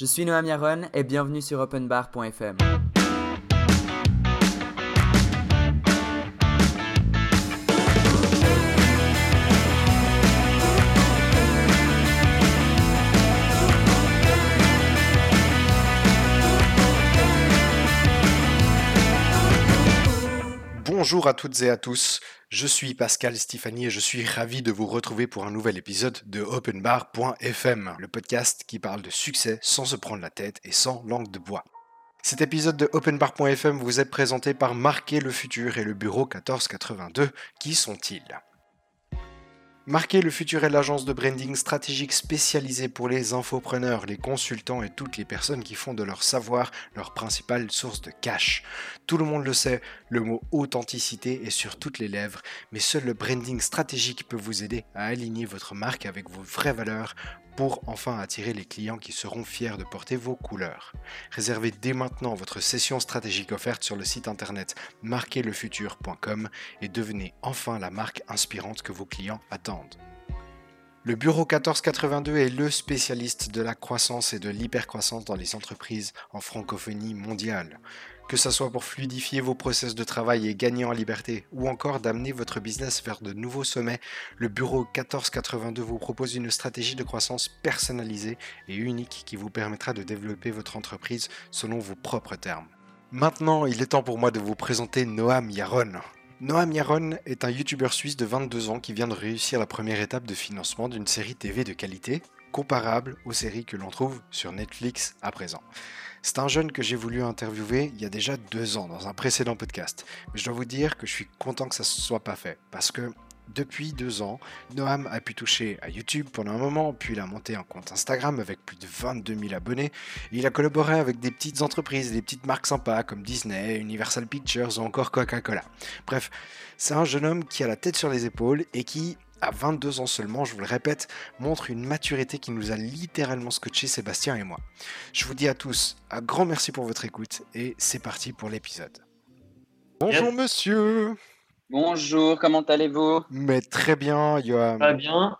Je suis Noam Yaron et bienvenue sur openbar.fm. Bonjour à toutes et à tous, je suis Pascal Stéphanie et je suis ravi de vous retrouver pour un nouvel épisode de OpenBar.fm, le podcast qui parle de succès sans se prendre la tête et sans langue de bois. Cet épisode de OpenBar.fm vous est présenté par Marquer le Futur et le bureau 1482. Qui sont-ils? Marquer le futur est l'agence de branding stratégique spécialisée pour les infopreneurs, les consultants et toutes les personnes qui font de leur savoir leur principale source de cash. Tout le monde le sait, le mot authenticité est sur toutes les lèvres, mais seul le branding stratégique peut vous aider à aligner votre marque avec vos vraies valeurs pour enfin attirer les clients qui seront fiers de porter vos couleurs. Réservez dès maintenant votre session stratégique offerte sur le site internet marquerlefutur.com et devenez enfin la marque inspirante que vos clients attendent. Le Bureau 1482 est le spécialiste de la croissance et de l'hypercroissance dans les entreprises en francophonie mondiale. Que ce soit pour fluidifier vos process de travail et gagner en liberté, ou encore d'amener votre business vers de nouveaux sommets, le Bureau 1482 vous propose une stratégie de croissance personnalisée et unique qui vous permettra de développer votre entreprise selon vos propres termes. Maintenant, il est temps pour moi de vous présenter Noam Yaron. Noam Yaron est un youtubeur suisse de 22 ans qui vient de réussir la première étape de financement d'une série TV de qualité comparable aux séries que l'on trouve sur Netflix à présent. C'est un jeune que j'ai voulu interviewer il y a déjà deux ans dans un précédent podcast. Mais je dois vous dire que je suis content que ça ne soit pas fait. Parce que depuis deux ans, Noam a pu toucher à YouTube pendant un moment, puis il a monté un compte Instagram avec plus de 22 000 abonnés. il a collaboré avec des petites entreprises, des petites marques sympas comme Disney, Universal Pictures ou encore Coca-Cola. Bref, c'est un jeune homme qui a la tête sur les épaules et qui à 22 ans seulement, je vous le répète, montre une maturité qui nous a littéralement scotché Sébastien et moi. Je vous dis à tous un grand merci pour votre écoute et c'est parti pour l'épisode. Bonjour monsieur Bonjour, comment allez-vous? Mais très bien, Johan. Très bien.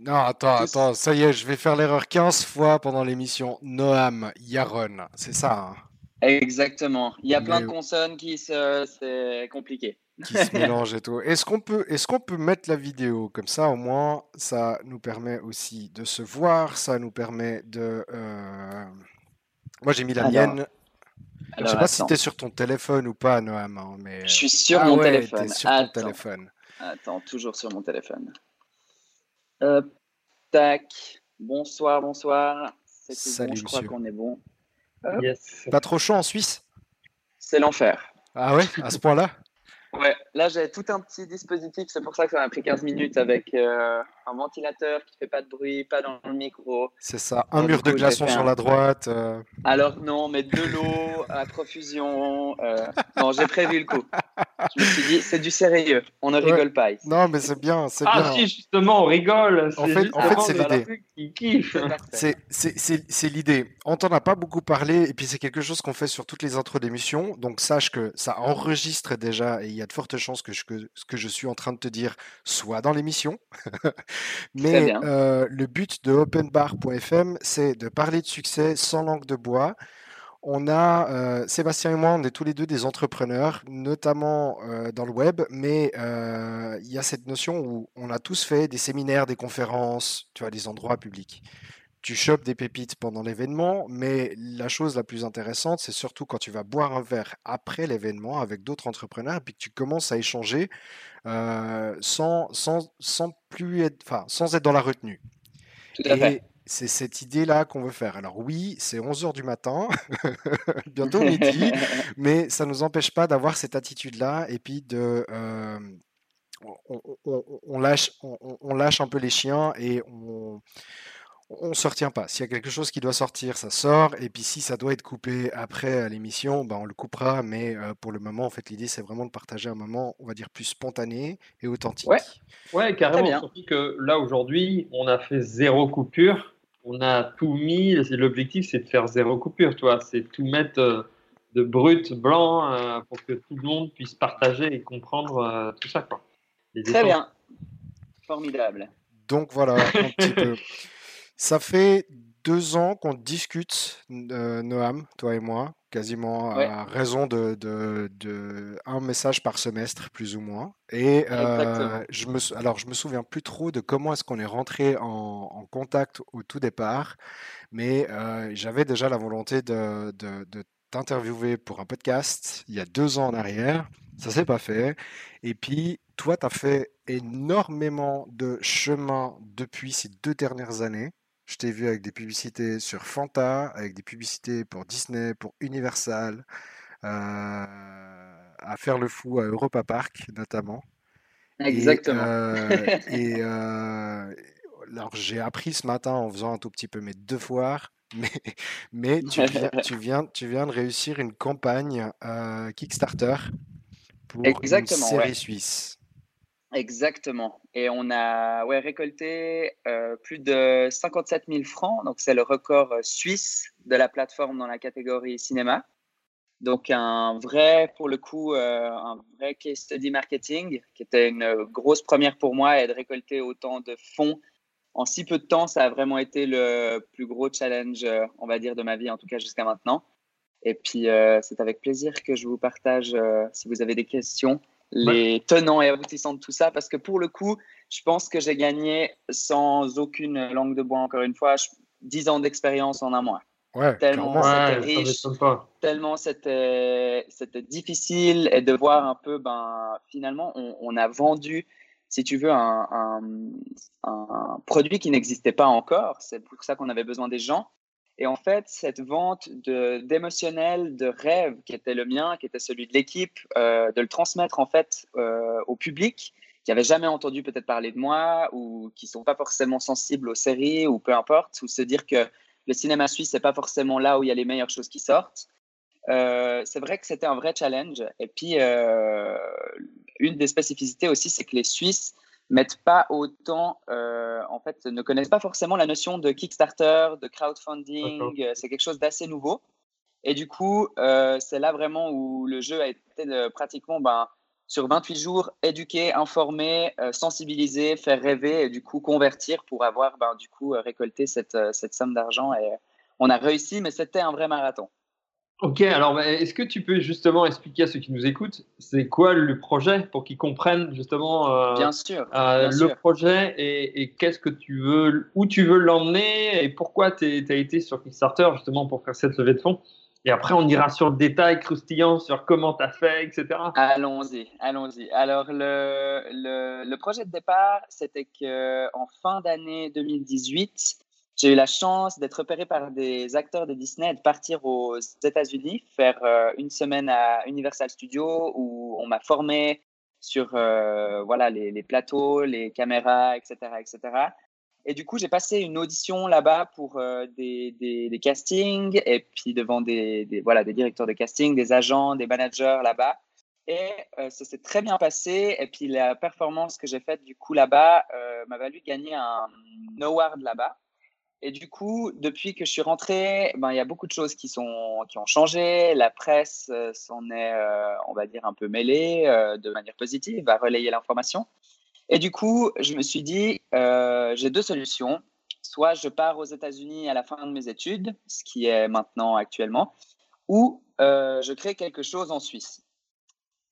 Non, attends, attends, ça y est, je vais faire l'erreur 15 fois pendant l'émission. Noam, Yaron, c'est ça hein? Exactement. Il y a plein de consonnes qui se... C'est compliqué qui se mélange et tout. Est-ce qu'on peut, est qu'on peut mettre la vidéo comme ça au moins ça nous permet aussi de se voir, ça nous permet de. Euh, moi j'ai mis la mienne. Je sais pas si tu es sur ton téléphone ou pas, Noam. Hein, mais... Je suis sur ah mon téléphone. sur ton téléphone. Attends, toujours sur mon téléphone. Hop, tac. Bonsoir, bonsoir. Salut, je crois qu'on est bon. Pas trop chaud en Suisse? C'est l'enfer. Ah ouais, à ce point-là? Ouais, là j'ai tout un petit dispositif, c'est pour ça que ça m'a pris 15 minutes avec euh, un ventilateur qui fait pas de bruit, pas dans le micro. C'est ça, un mur de glaçons sur la droite. Euh. Alors non, mais de l'eau à profusion. Euh... Non, j'ai prévu le coup. Je me suis dit, c'est du sérieux, on ne rigole pas ici. Non, mais c'est bien, c'est ah, bien. Ah si, justement, on rigole. En fait, en fait c'est l'idée. C'est l'idée. On t'en a pas beaucoup parlé, et puis c'est quelque chose qu'on fait sur toutes les intros d'émissions, donc sache que ça enregistre déjà, et il y a de fortes chances que, que ce que je suis en train de te dire soit dans l'émission. Mais euh, le but de openbar.fm, c'est de parler de succès sans langue de bois. On a, euh, Sébastien et moi, on est tous les deux des entrepreneurs, notamment euh, dans le web, mais il y a cette notion où on a tous fait des séminaires, des conférences, tu vois, des endroits publics tu chopes des pépites pendant l'événement, mais la chose la plus intéressante, c'est surtout quand tu vas boire un verre après l'événement avec d'autres entrepreneurs, et puis que tu commences à échanger sans, sans, sans, plus être, enfin, sans être dans la retenue. Tout à fait. C'est cette idée-là qu'on veut faire. Alors oui, c'est 11h du matin, bientôt midi, mais ça ne nous empêche pas d'avoir cette attitude-là et puis de... on, lâche, on, lâche un peu les chiens et on, on ne se retient pas. S'il y a quelque chose qui doit sortir, ça sort. Et puis si ça doit être coupé après l'émission, ben, on le coupera. Mais pour le moment, en fait, l'idée, c'est vraiment de partager un moment, on va dire, plus spontané et authentique. Ouais, ouais carrément. Surtout que là, aujourd'hui, on a fait zéro coupure. On a tout mis. L'objectif, c'est de faire zéro coupure. Toi, c'est tout mettre de brut, blanc, pour que tout le monde puisse partager et comprendre tout ça. Quoi. Très bien. Formidable. Donc voilà, un petit peu. Ça fait deux ans qu'on discute, Noam, toi et moi, quasiment à raison de, de, un message par semestre, plus ou moins. Et je me, alors, je me souviens plus trop de comment est-ce qu'on est rentré en, contact au tout départ, mais j'avais déjà la volonté de, de t'interviewer pour un podcast il y a deux ans en arrière. Ça s'est pas fait. Et puis, toi, tu as fait énormément de chemin depuis ces deux dernières années. Je t'ai vu avec des publicités sur Fanta, avec des publicités pour Disney, pour Universal, euh, à faire le fou à Europa Park notamment. Exactement. Et, euh, euh, alors j'ai appris ce matin en faisant un tout petit peu mes devoirs, mais, mais tu, viens, tu, viens, tu viens de réussir une campagne Kickstarter pour une série suisse. Exactement. Et on a récolté euh, plus de 57 000 francs. Donc, c'est le record euh, suisse de la plateforme dans la catégorie cinéma. Donc, un vrai, pour le coup, euh, un vrai case study marketing qui était une grosse première pour moi et de récolter autant de fonds en si peu de temps, ça a vraiment été le plus gros challenge, on va dire, de ma vie, en tout cas jusqu'à maintenant. Et puis, c'est avec plaisir que je vous partage, si vous avez des questions, les tenants et aboutissants de tout ça, parce que pour le coup, je pense que j'ai gagné sans aucune langue de bois, encore une fois, 10 ans d'expérience en un mois. Ouais, tellement c'était riche, tellement c'était difficile et de voir un peu, ben, finalement, on, a vendu, si tu veux, un, un, un produit qui n'existait pas encore. C'est pour ça qu'on avait besoin des gens. Et en fait, cette vente d'émotionnel, de, rêve qui était le mien, qui était celui de l'équipe, euh, de le transmettre en fait euh, au public qui n'avait jamais entendu peut-être parler de moi ou qui sont pas forcément sensibles aux séries ou peu importe, ou se dire que le cinéma suisse c'est pas forcément là où il y a les meilleures choses qui sortent. Euh, c'est vrai que c'était un vrai challenge. Et puis, une des spécificités aussi, c'est que les Suisses mettent pas autant, euh, en fait, ne connaissent pas forcément la notion de Kickstarter, de crowdfunding. Euh, c'est quelque chose d'assez nouveau. Et du coup, euh, c'est là vraiment où le jeu a été pratiquement ben, sur 28 jours, éduquer, informer, sensibiliser, faire rêver et du coup convertir pour avoir ben, du coup récolté cette, cette somme d'argent. Et on a réussi, mais c'était un vrai marathon. Ok, alors bah, est-ce que tu peux justement expliquer à ceux qui nous écoutent, c'est quoi le projet pour qu'ils comprennent justement euh, bien sûr, euh, le projet et, qu'est-ce que tu veux, où tu veux l'emmener et pourquoi tu as été sur Kickstarter justement pour faire cette levée de fonds et après, on ira sur le détail croustillant sur comment tu as fait, etc. Allons-y, allons-y. Alors, le, le, le, projet de départ, c'était qu'en fin d'année 2018, j'ai eu la chance d'être repéré par des acteurs de Disney et de partir aux États-Unis, faire euh, une semaine à Universal Studios où on m'a formé sur euh, voilà les, plateaux, les caméras, etc., etc. Et du coup, j'ai passé une audition là-bas pour euh, des, des, castings et puis devant des, des, voilà des directeurs de casting, des agents, des managers là-bas. Et ça s'est très bien passé. Et puis la performance que j'ai faite du coup là-bas m'a valu gagner un award là-bas. Et du coup, depuis que je suis rentré, ben, il y a beaucoup de choses qui, sont, qui ont changé. La presse euh, s'en est, euh, on va dire, un peu mêlée euh, de manière positive, à relayer l'information. Et du coup, je me suis dit, j'ai deux solutions. Soit je pars aux États-Unis à la fin de mes études, ce qui est maintenant actuellement, ou je crée quelque chose en Suisse.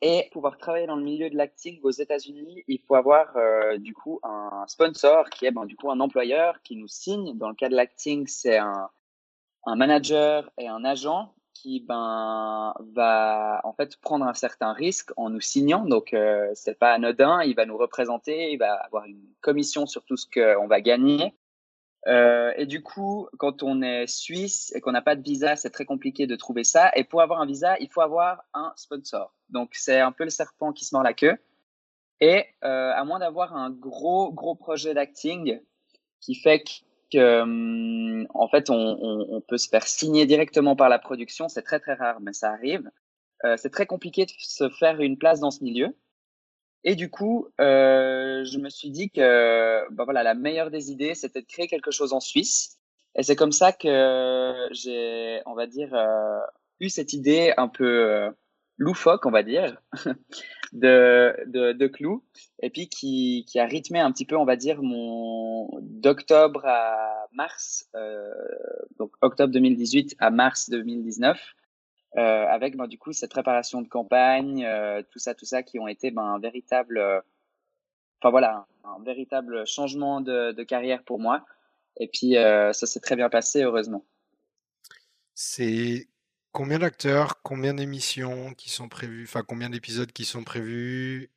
Et pouvoir travailler dans le milieu de l'acting aux États-Unis, il faut avoir euh, du coup un sponsor qui est ben, du coup un employeur qui nous signe. Dans le cas de l'acting, c'est un, un manager et un agent qui ben va en fait prendre un certain risque en nous signant. Donc euh, c'est pas anodin. Il va nous représenter, il va avoir une commission sur tout ce qu'on va gagner. Euh, et du coup, quand on est suisse et qu'on n'a pas de visa, c'est très compliqué de trouver ça. Et pour avoir un visa, il faut avoir un sponsor. Donc, c'est un peu le serpent qui se mord la queue. Et euh, à moins d'avoir un gros, gros projet d'acting qui fait que, hum, en fait, on, on, on, peut se faire signer directement par la production, c'est très, très rare, mais ça arrive. Euh, c'est très compliqué de se faire une place dans ce milieu. Et du coup, euh, je me suis dit que bah voilà, la meilleure des idées, c'était de créer quelque chose en Suisse. Et c'est comme ça que j'ai, on va dire, euh, eu cette idée un peu, euh, loufoque, on va dire, de, de, de Clou, et puis qui, qui, a rythmé un petit peu, on va dire, mon d'octobre à mars, donc octobre 2018 à mars 2019, euh, avec ben, du coup cette préparation de campagne, euh, tout ça, tout ça, qui ont été ben, un véritable, euh, enfin voilà, un, véritable changement de, de, carrière pour moi. Et puis ça s'est très bien passé, heureusement. C'est Combien d'acteurs, combien d'émissions qui sont prévues, enfin combien d'épisodes qui sont prévus.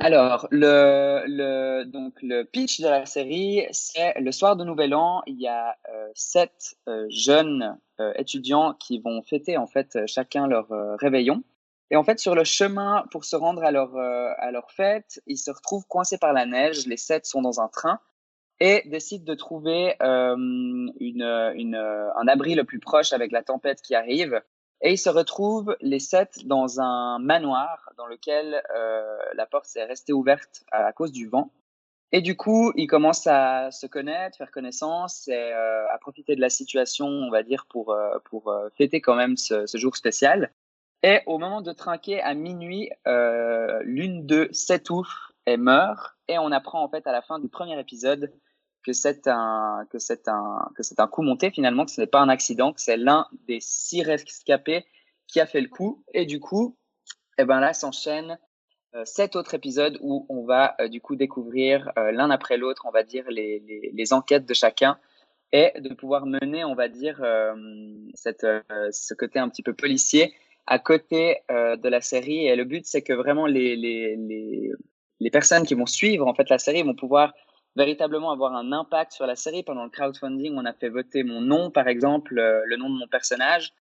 Alors, le, le, donc, le pitch de la série, c'est le soir de Nouvel An, il y a euh, sept euh, jeunes étudiants qui vont fêter en fait chacun leur réveillon. Et en fait, sur le chemin pour se rendre à leur, à leur fête, ils se retrouvent coincés par la neige. Les sept sont dans un train et décide de trouver euh, une, une, un abri le plus proche avec la tempête qui arrive. Et ils se retrouvent les sept dans un manoir dans lequel euh, la porte s'est restée ouverte à, cause du vent. Et du coup, ils commencent à se connaître, faire connaissance et euh, à profiter de la situation, on va dire, pour, euh, pour euh, fêter quand même ce, jour spécial. Et au moment de trinquer à minuit, l'une d'eux s'étouffe et meurt. Et on apprend en fait à la fin du premier épisode que c'est un que c'est un que c'est un coup monté finalement que ce n'est pas un accident que c'est l'un des six rescapés qui a fait le coup et du coup et eh ben là s'enchaîne euh, sept autres épisodes où on va euh, du coup découvrir euh, l'un après l'autre on va dire les, les, enquêtes de chacun et de pouvoir mener on va dire euh, cette euh, ce côté un petit peu policier à côté de la série et le but c'est que vraiment les, les les personnes qui vont suivre en fait la série vont pouvoir véritablement avoir un impact sur la série. Pendant le crowdfunding, on a fait voter mon nom, par exemple, euh, le nom de mon personnage.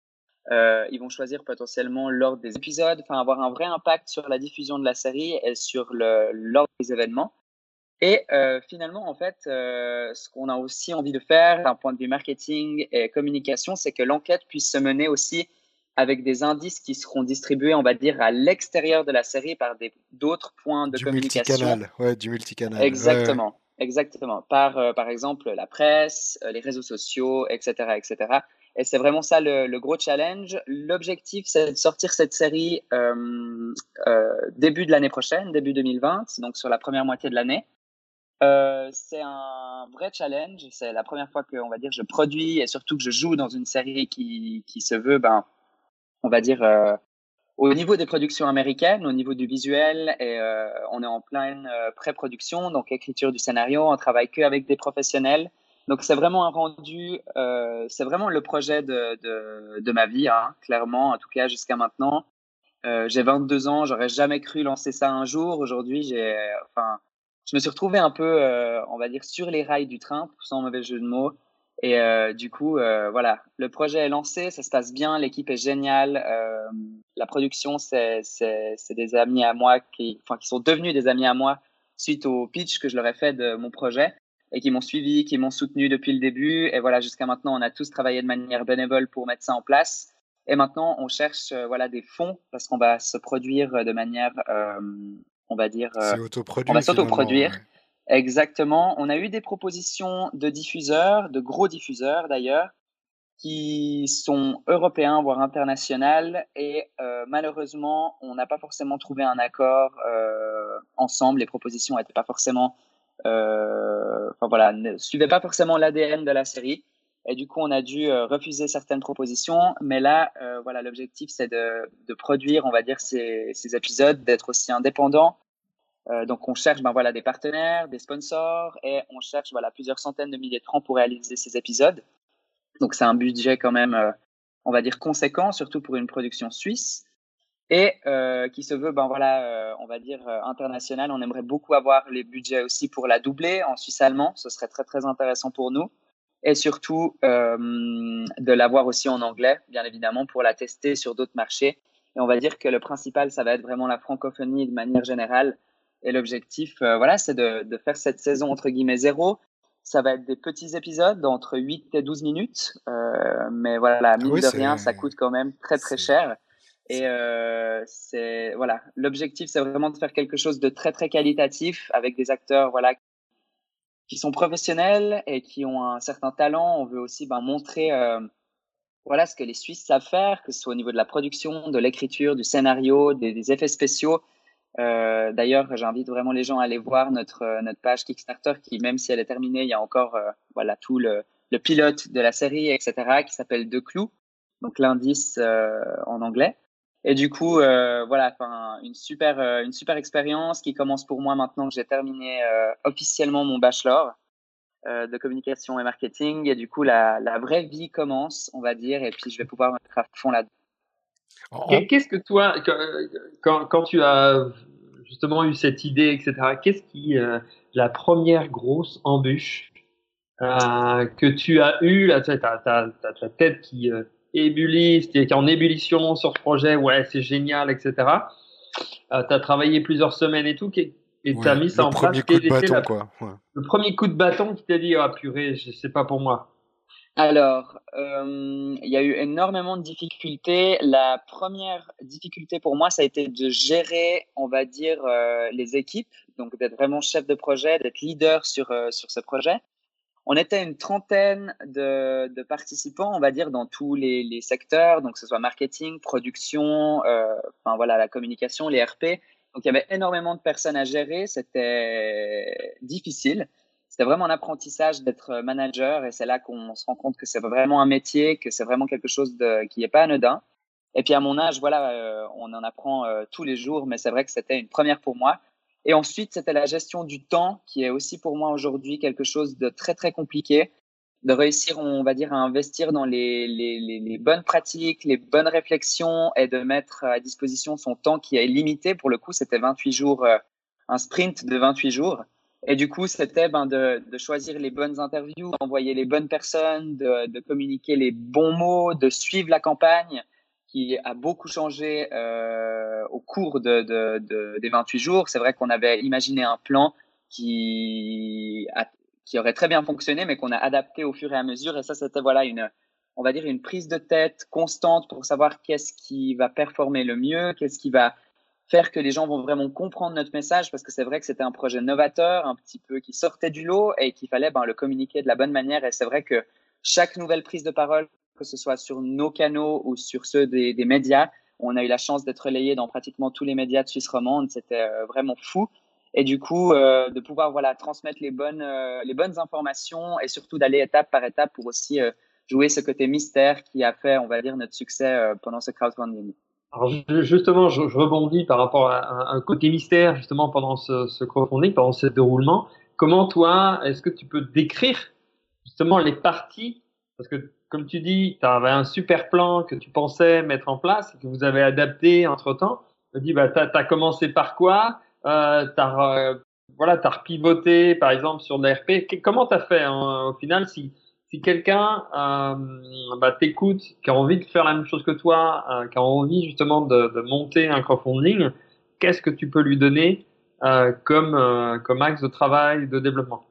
Euh, ils vont choisir potentiellement l'ordre des épisodes, enfin avoir un vrai impact sur la diffusion de la série et sur l'ordre des événements. Et euh, finalement, en fait, euh, ce qu'on a aussi envie de faire d'un point de vue marketing et communication, c'est que l'enquête puisse se mener aussi avec des indices qui seront distribués, on va dire, à l'extérieur de la série par d'autres points de du communication. Multicanal, ouais, du multicanal. Exactement. Ouais. Exactement. Par, euh, par exemple, la presse, les réseaux sociaux, etc., etc. Et c'est vraiment ça le, le gros challenge. L'objectif, c'est de sortir cette série euh, euh, début de l'année prochaine, début 2020, donc sur la première moitié de l'année. Euh, c'est un vrai challenge. C'est la première fois que, on va dire, je produis et surtout que je joue dans une série qui, qui se veut, ben, on va dire, euh, au niveau des productions américaines, au niveau du visuel, et, euh, on est en pleine euh, pré-production, donc écriture du scénario, on travaille que avec des professionnels. Donc c'est vraiment un rendu, euh, c'est vraiment le projet de, de, de ma vie, hein, clairement, en tout cas jusqu'à maintenant. Euh, j'ai 22 ans, j'aurais jamais cru lancer ça un jour. Aujourd'hui, j'ai, enfin, je me suis retrouvé un peu, euh, on va dire, sur les rails du train, sans mauvais jeu de mots. Et euh, du coup, euh, voilà, le projet est lancé, ça se passe bien, l'équipe est géniale. Euh, la production, c'est des amis à moi qui, enfin, qui sont devenus des amis à moi suite au pitch que je leur ai fait de mon projet et qui m'ont suivi, qui m'ont soutenu depuis le début. Et voilà, jusqu'à maintenant, on a tous travaillé de manière bénévole pour mettre ça en place. Et maintenant, on cherche euh, voilà des fonds parce qu'on va se produire de manière, euh, on va dire, euh, on va s'autoproduire. Ouais. Exactement. On a eu des propositions de diffuseurs, de gros diffuseurs d'ailleurs, qui sont européens, voire internationaux, et euh, malheureusement, on n'a pas forcément trouvé un accord euh, ensemble. Les propositions n'étaient pas forcément, euh, enfin voilà, ne suivaient pas forcément l'ADN de la série, et du coup, on a dû euh, refuser certaines propositions. Mais là, euh, voilà, l'objectif, c'est de, produire, on va dire, ces, épisodes, d'être aussi indépendant euh, donc on cherche ben voilà des partenaires, des sponsors et on cherche voilà plusieurs centaines de milliers de francs pour réaliser ces épisodes. Donc c'est un budget quand même euh, on va dire conséquent surtout pour une production suisse et euh, qui se veut ben voilà euh, on va dire euh, international. On aimerait beaucoup avoir les budgets aussi pour la doubler en suisse allemand, ce serait très très intéressant pour nous et surtout euh, de l'avoir aussi en anglais bien évidemment pour la tester sur d'autres marchés. Et on va dire que le principal ça va être vraiment la francophonie de manière générale et l'objectif, euh, voilà, c'est de, de, faire cette saison entre guillemets zéro. Ça va être des petits épisodes d'entre 8 et 12 minutes. Euh, mais voilà, mine oui, de rien, ça coûte quand même très très cher. Et euh, c'est voilà, l'objectif, c'est vraiment de faire quelque chose de très très qualitatif avec des acteurs voilà qui sont professionnels et qui ont un certain talent. On veut aussi ben, montrer euh, voilà ce que les Suisses savent faire, que ce soit au niveau de la production, de l'écriture, du scénario, des, effets spéciaux. Euh, d'ailleurs, j'invite vraiment les gens à aller voir notre, notre page Kickstarter qui, même si elle est terminée, il y a encore voilà, tout le, le, pilote de la série, etc., qui s'appelle De Clous, donc l'indice en anglais. Et du coup, euh, voilà, une super, euh, une super expérience qui commence pour moi maintenant que j'ai terminé euh, officiellement mon bachelor de communication et marketing. Et du coup, la, la, vraie vie commence, on va dire, et puis je vais pouvoir mettre à fond là-dedans. Qu'est-ce que toi, quand, quand, tu as justement eu cette idée, etc., qu'est-ce qui, la première grosse embûche que tu as eue, là, tu as ta, ta, tête qui ébullie, qui est en ébullition sur ce projet, ouais, c'est génial, etc. Euh, tu as travaillé plusieurs semaines et tout, et tu as mis ça en place. Le premier coup de bâton, quoi. Le premier coup de bâton qui t'a dit, ah purée, c'est pas pour moi. Alors, euh, il y a eu énormément de difficultés. La première difficulté pour moi, ça a été de gérer, on va dire, euh, les équipes, donc d'être vraiment chef de projet, d'être leader sur, sur ce projet. On était une trentaine de, de, participants, on va dire, dans tous les, les, secteurs, donc que ce soit marketing, production, euh, enfin voilà, la communication, les RP. Donc il y avait énormément de personnes à gérer, c'était difficile. C'était vraiment un apprentissage d'être manager et c'est là qu'on se rend compte que c'est vraiment un métier, que c'est vraiment quelque chose de, qui n'est pas anodin. Et puis à mon âge, voilà, euh, on en apprend euh, tous les jours, mais c'est vrai que c'était une première pour moi. Et ensuite, c'était la gestion du temps, qui est aussi pour moi aujourd'hui quelque chose de très, très compliqué. De réussir, on va dire, à investir dans les, bonnes pratiques, les bonnes réflexions et de mettre à disposition son temps qui est limité. Pour le coup, c'était 28 jours, euh, un sprint de 28 jours. Et du coup, c'était ben, de, choisir les bonnes interviews, d'envoyer les bonnes personnes, de, communiquer les bons mots, de suivre la campagne qui a beaucoup changé euh, au cours de, de, de, des 28 jours. C'est vrai qu'on avait imaginé un plan qui, qui aurait très bien fonctionné, mais qu'on a adapté au fur et à mesure. Et ça, c'était voilà une, on va dire une prise de tête constante pour savoir qu'est-ce qui va performer le mieux, qu'est-ce qui va faire que les gens vont vraiment comprendre notre message, parce que c'est vrai que c'était un projet novateur, un petit peu qui sortait du lot et qu'il fallait ben, le communiquer de la bonne manière. Et c'est vrai que chaque nouvelle prise de parole que ce soit sur nos canaux ou sur ceux des, médias. On a eu la chance d'être relayé dans pratiquement tous les médias de Suisse romande. C'était euh, vraiment fou. Et du coup, euh, de pouvoir voilà transmettre les bonnes euh, les bonnes informations et surtout d'aller étape par étape pour aussi jouer ce côté mystère qui a fait, on va dire, notre succès pendant ce crowdfunding. Alors justement, je, rebondis par rapport à un, côté mystère justement pendant ce, ce crowdfunding, pendant ce déroulement. Comment toi, est-ce que tu peux décrire justement les parties? Parce que comme tu dis, tu avais un super plan que tu pensais mettre en place et que vous avez adapté entre-temps. Tu dis, bah, tu as, commencé par quoi? Euh, Tu voilà, repivoté, par exemple, sur l'ARP. Comment tu as fait hein, au final si, si quelqu'un euh, bah, t'écoute, qui a envie de faire la même chose que toi, euh, qui a envie justement de, de monter un crowdfunding, qu'est-ce que tu peux lui donner euh, comme, euh, comme axe de travail, de développement?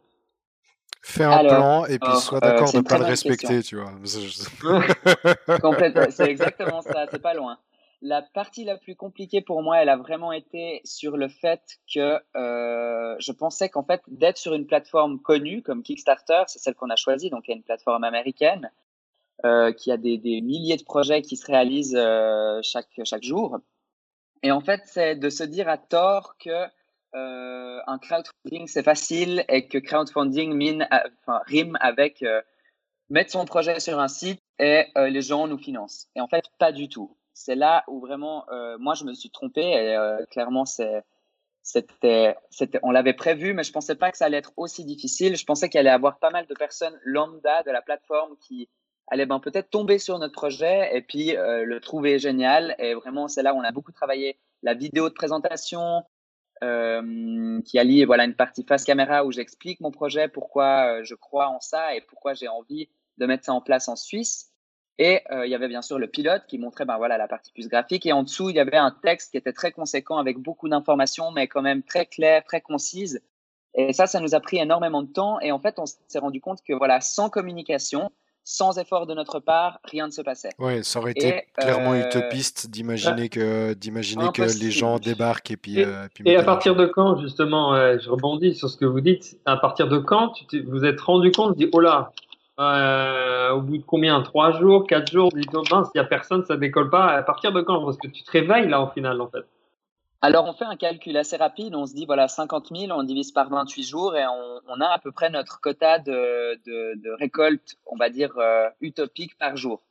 Fais un plan et puis sois d'accord de ne pas le respecter, tu vois. c'est exactement ça, c'est pas loin. La partie la plus compliquée pour moi, elle a vraiment été sur le fait que euh, je pensais qu'en fait, d'être sur une plateforme connue comme Kickstarter, c'est celle qu'on a choisie, donc il y a une plateforme américaine euh, qui a des, des, milliers de projets qui se réalisent euh, chaque, chaque jour. Et en fait, c'est de se dire à tort que euh, un crowdfunding c'est facile et que crowdfunding rime avec euh, mettre son projet sur un site et euh, les gens nous financent. Et en fait, pas du tout. C'est là où vraiment, moi, je me suis trompé et clairement, c'est c'était, c'était, on l'avait prévu, mais je pensais pas que ça allait être aussi difficile. Je pensais qu'il allait y avoir pas mal de personnes lambda de la plateforme qui allaient ben, peut-être tomber sur notre projet et puis le trouver génial. Et vraiment, c'est là où on a beaucoup travaillé la vidéo de présentation, euh, qui allie voilà une partie face caméra où j'explique mon projet, pourquoi euh, je crois en ça et pourquoi j'ai envie de mettre ça en place en Suisse. Et euh, il y avait bien sûr le pilote qui montrait ben voilà la partie plus graphique et en dessous il y avait un texte qui était très conséquent avec beaucoup d'informations mais quand même très clair, très concise. Et ça, ça nous a pris énormément de temps et en fait on s'est rendu compte que voilà sans communication, sans effort de notre part, rien ne se passait. Oui, ça aurait été clairement euh, utopiste d'imaginer que, d'imaginer que les gens débarquent et puis. Et, euh, et à partir de quand, justement, je rebondis sur ce que vous dites, à partir de quand tu vous êtes rendu compte, dit, oh là, euh, au bout de combien Trois jours, quatre jours Dis toi s'il n'y a personne, ça décolle pas. À partir de quand? Parce que tu te réveilles là, au final, en fait. Alors, on fait un calcul assez rapide. On se dit, voilà, 50 000, on divise par 28 jours et on, a à peu près notre quota de, de, récolte, on va dire, euh, utopique par jour.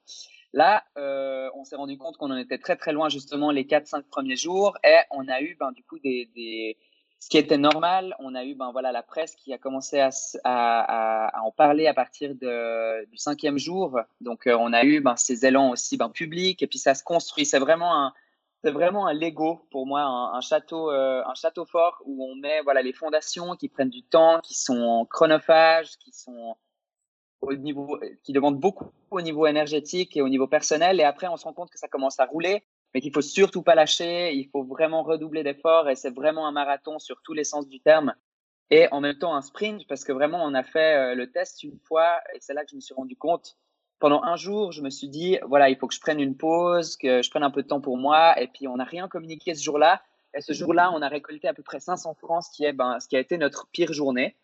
Là, euh, on s'est rendu compte qu'on en était très très loin justement les 4-5 premiers jours et on a eu ben, du coup des, des, ce qui était normal. On a eu ben, voilà, la presse qui a commencé à, à, à en parler à partir de, du cinquième jour. Donc euh, on a eu ben, ces élans aussi ben, publics et puis ça se construit. C'est vraiment un, c'est vraiment un Lego pour moi, un, château, euh, un château fort où on met voilà les fondations qui prennent du temps, qui sont chronophages, qui sont au niveau, qui demande beaucoup au niveau énergétique et au niveau personnel. Et après, on se rend compte que ça commence à rouler, mais qu'il faut surtout pas lâcher. Il faut vraiment redoubler d'efforts et c'est vraiment un marathon sur tous les sens du terme. Et en même temps, un sprint parce que vraiment, on a fait euh, le test une fois et c'est là que je me suis rendu compte. Pendant un jour, je me suis dit, voilà, il faut que je prenne une pause, que je prenne un peu de temps pour moi. Et puis, on n'a rien communiqué ce jour-là. Et ce jour-là, on a récolté à peu près 500 francs, ce qui est, ben, ce qui a été notre pire journée.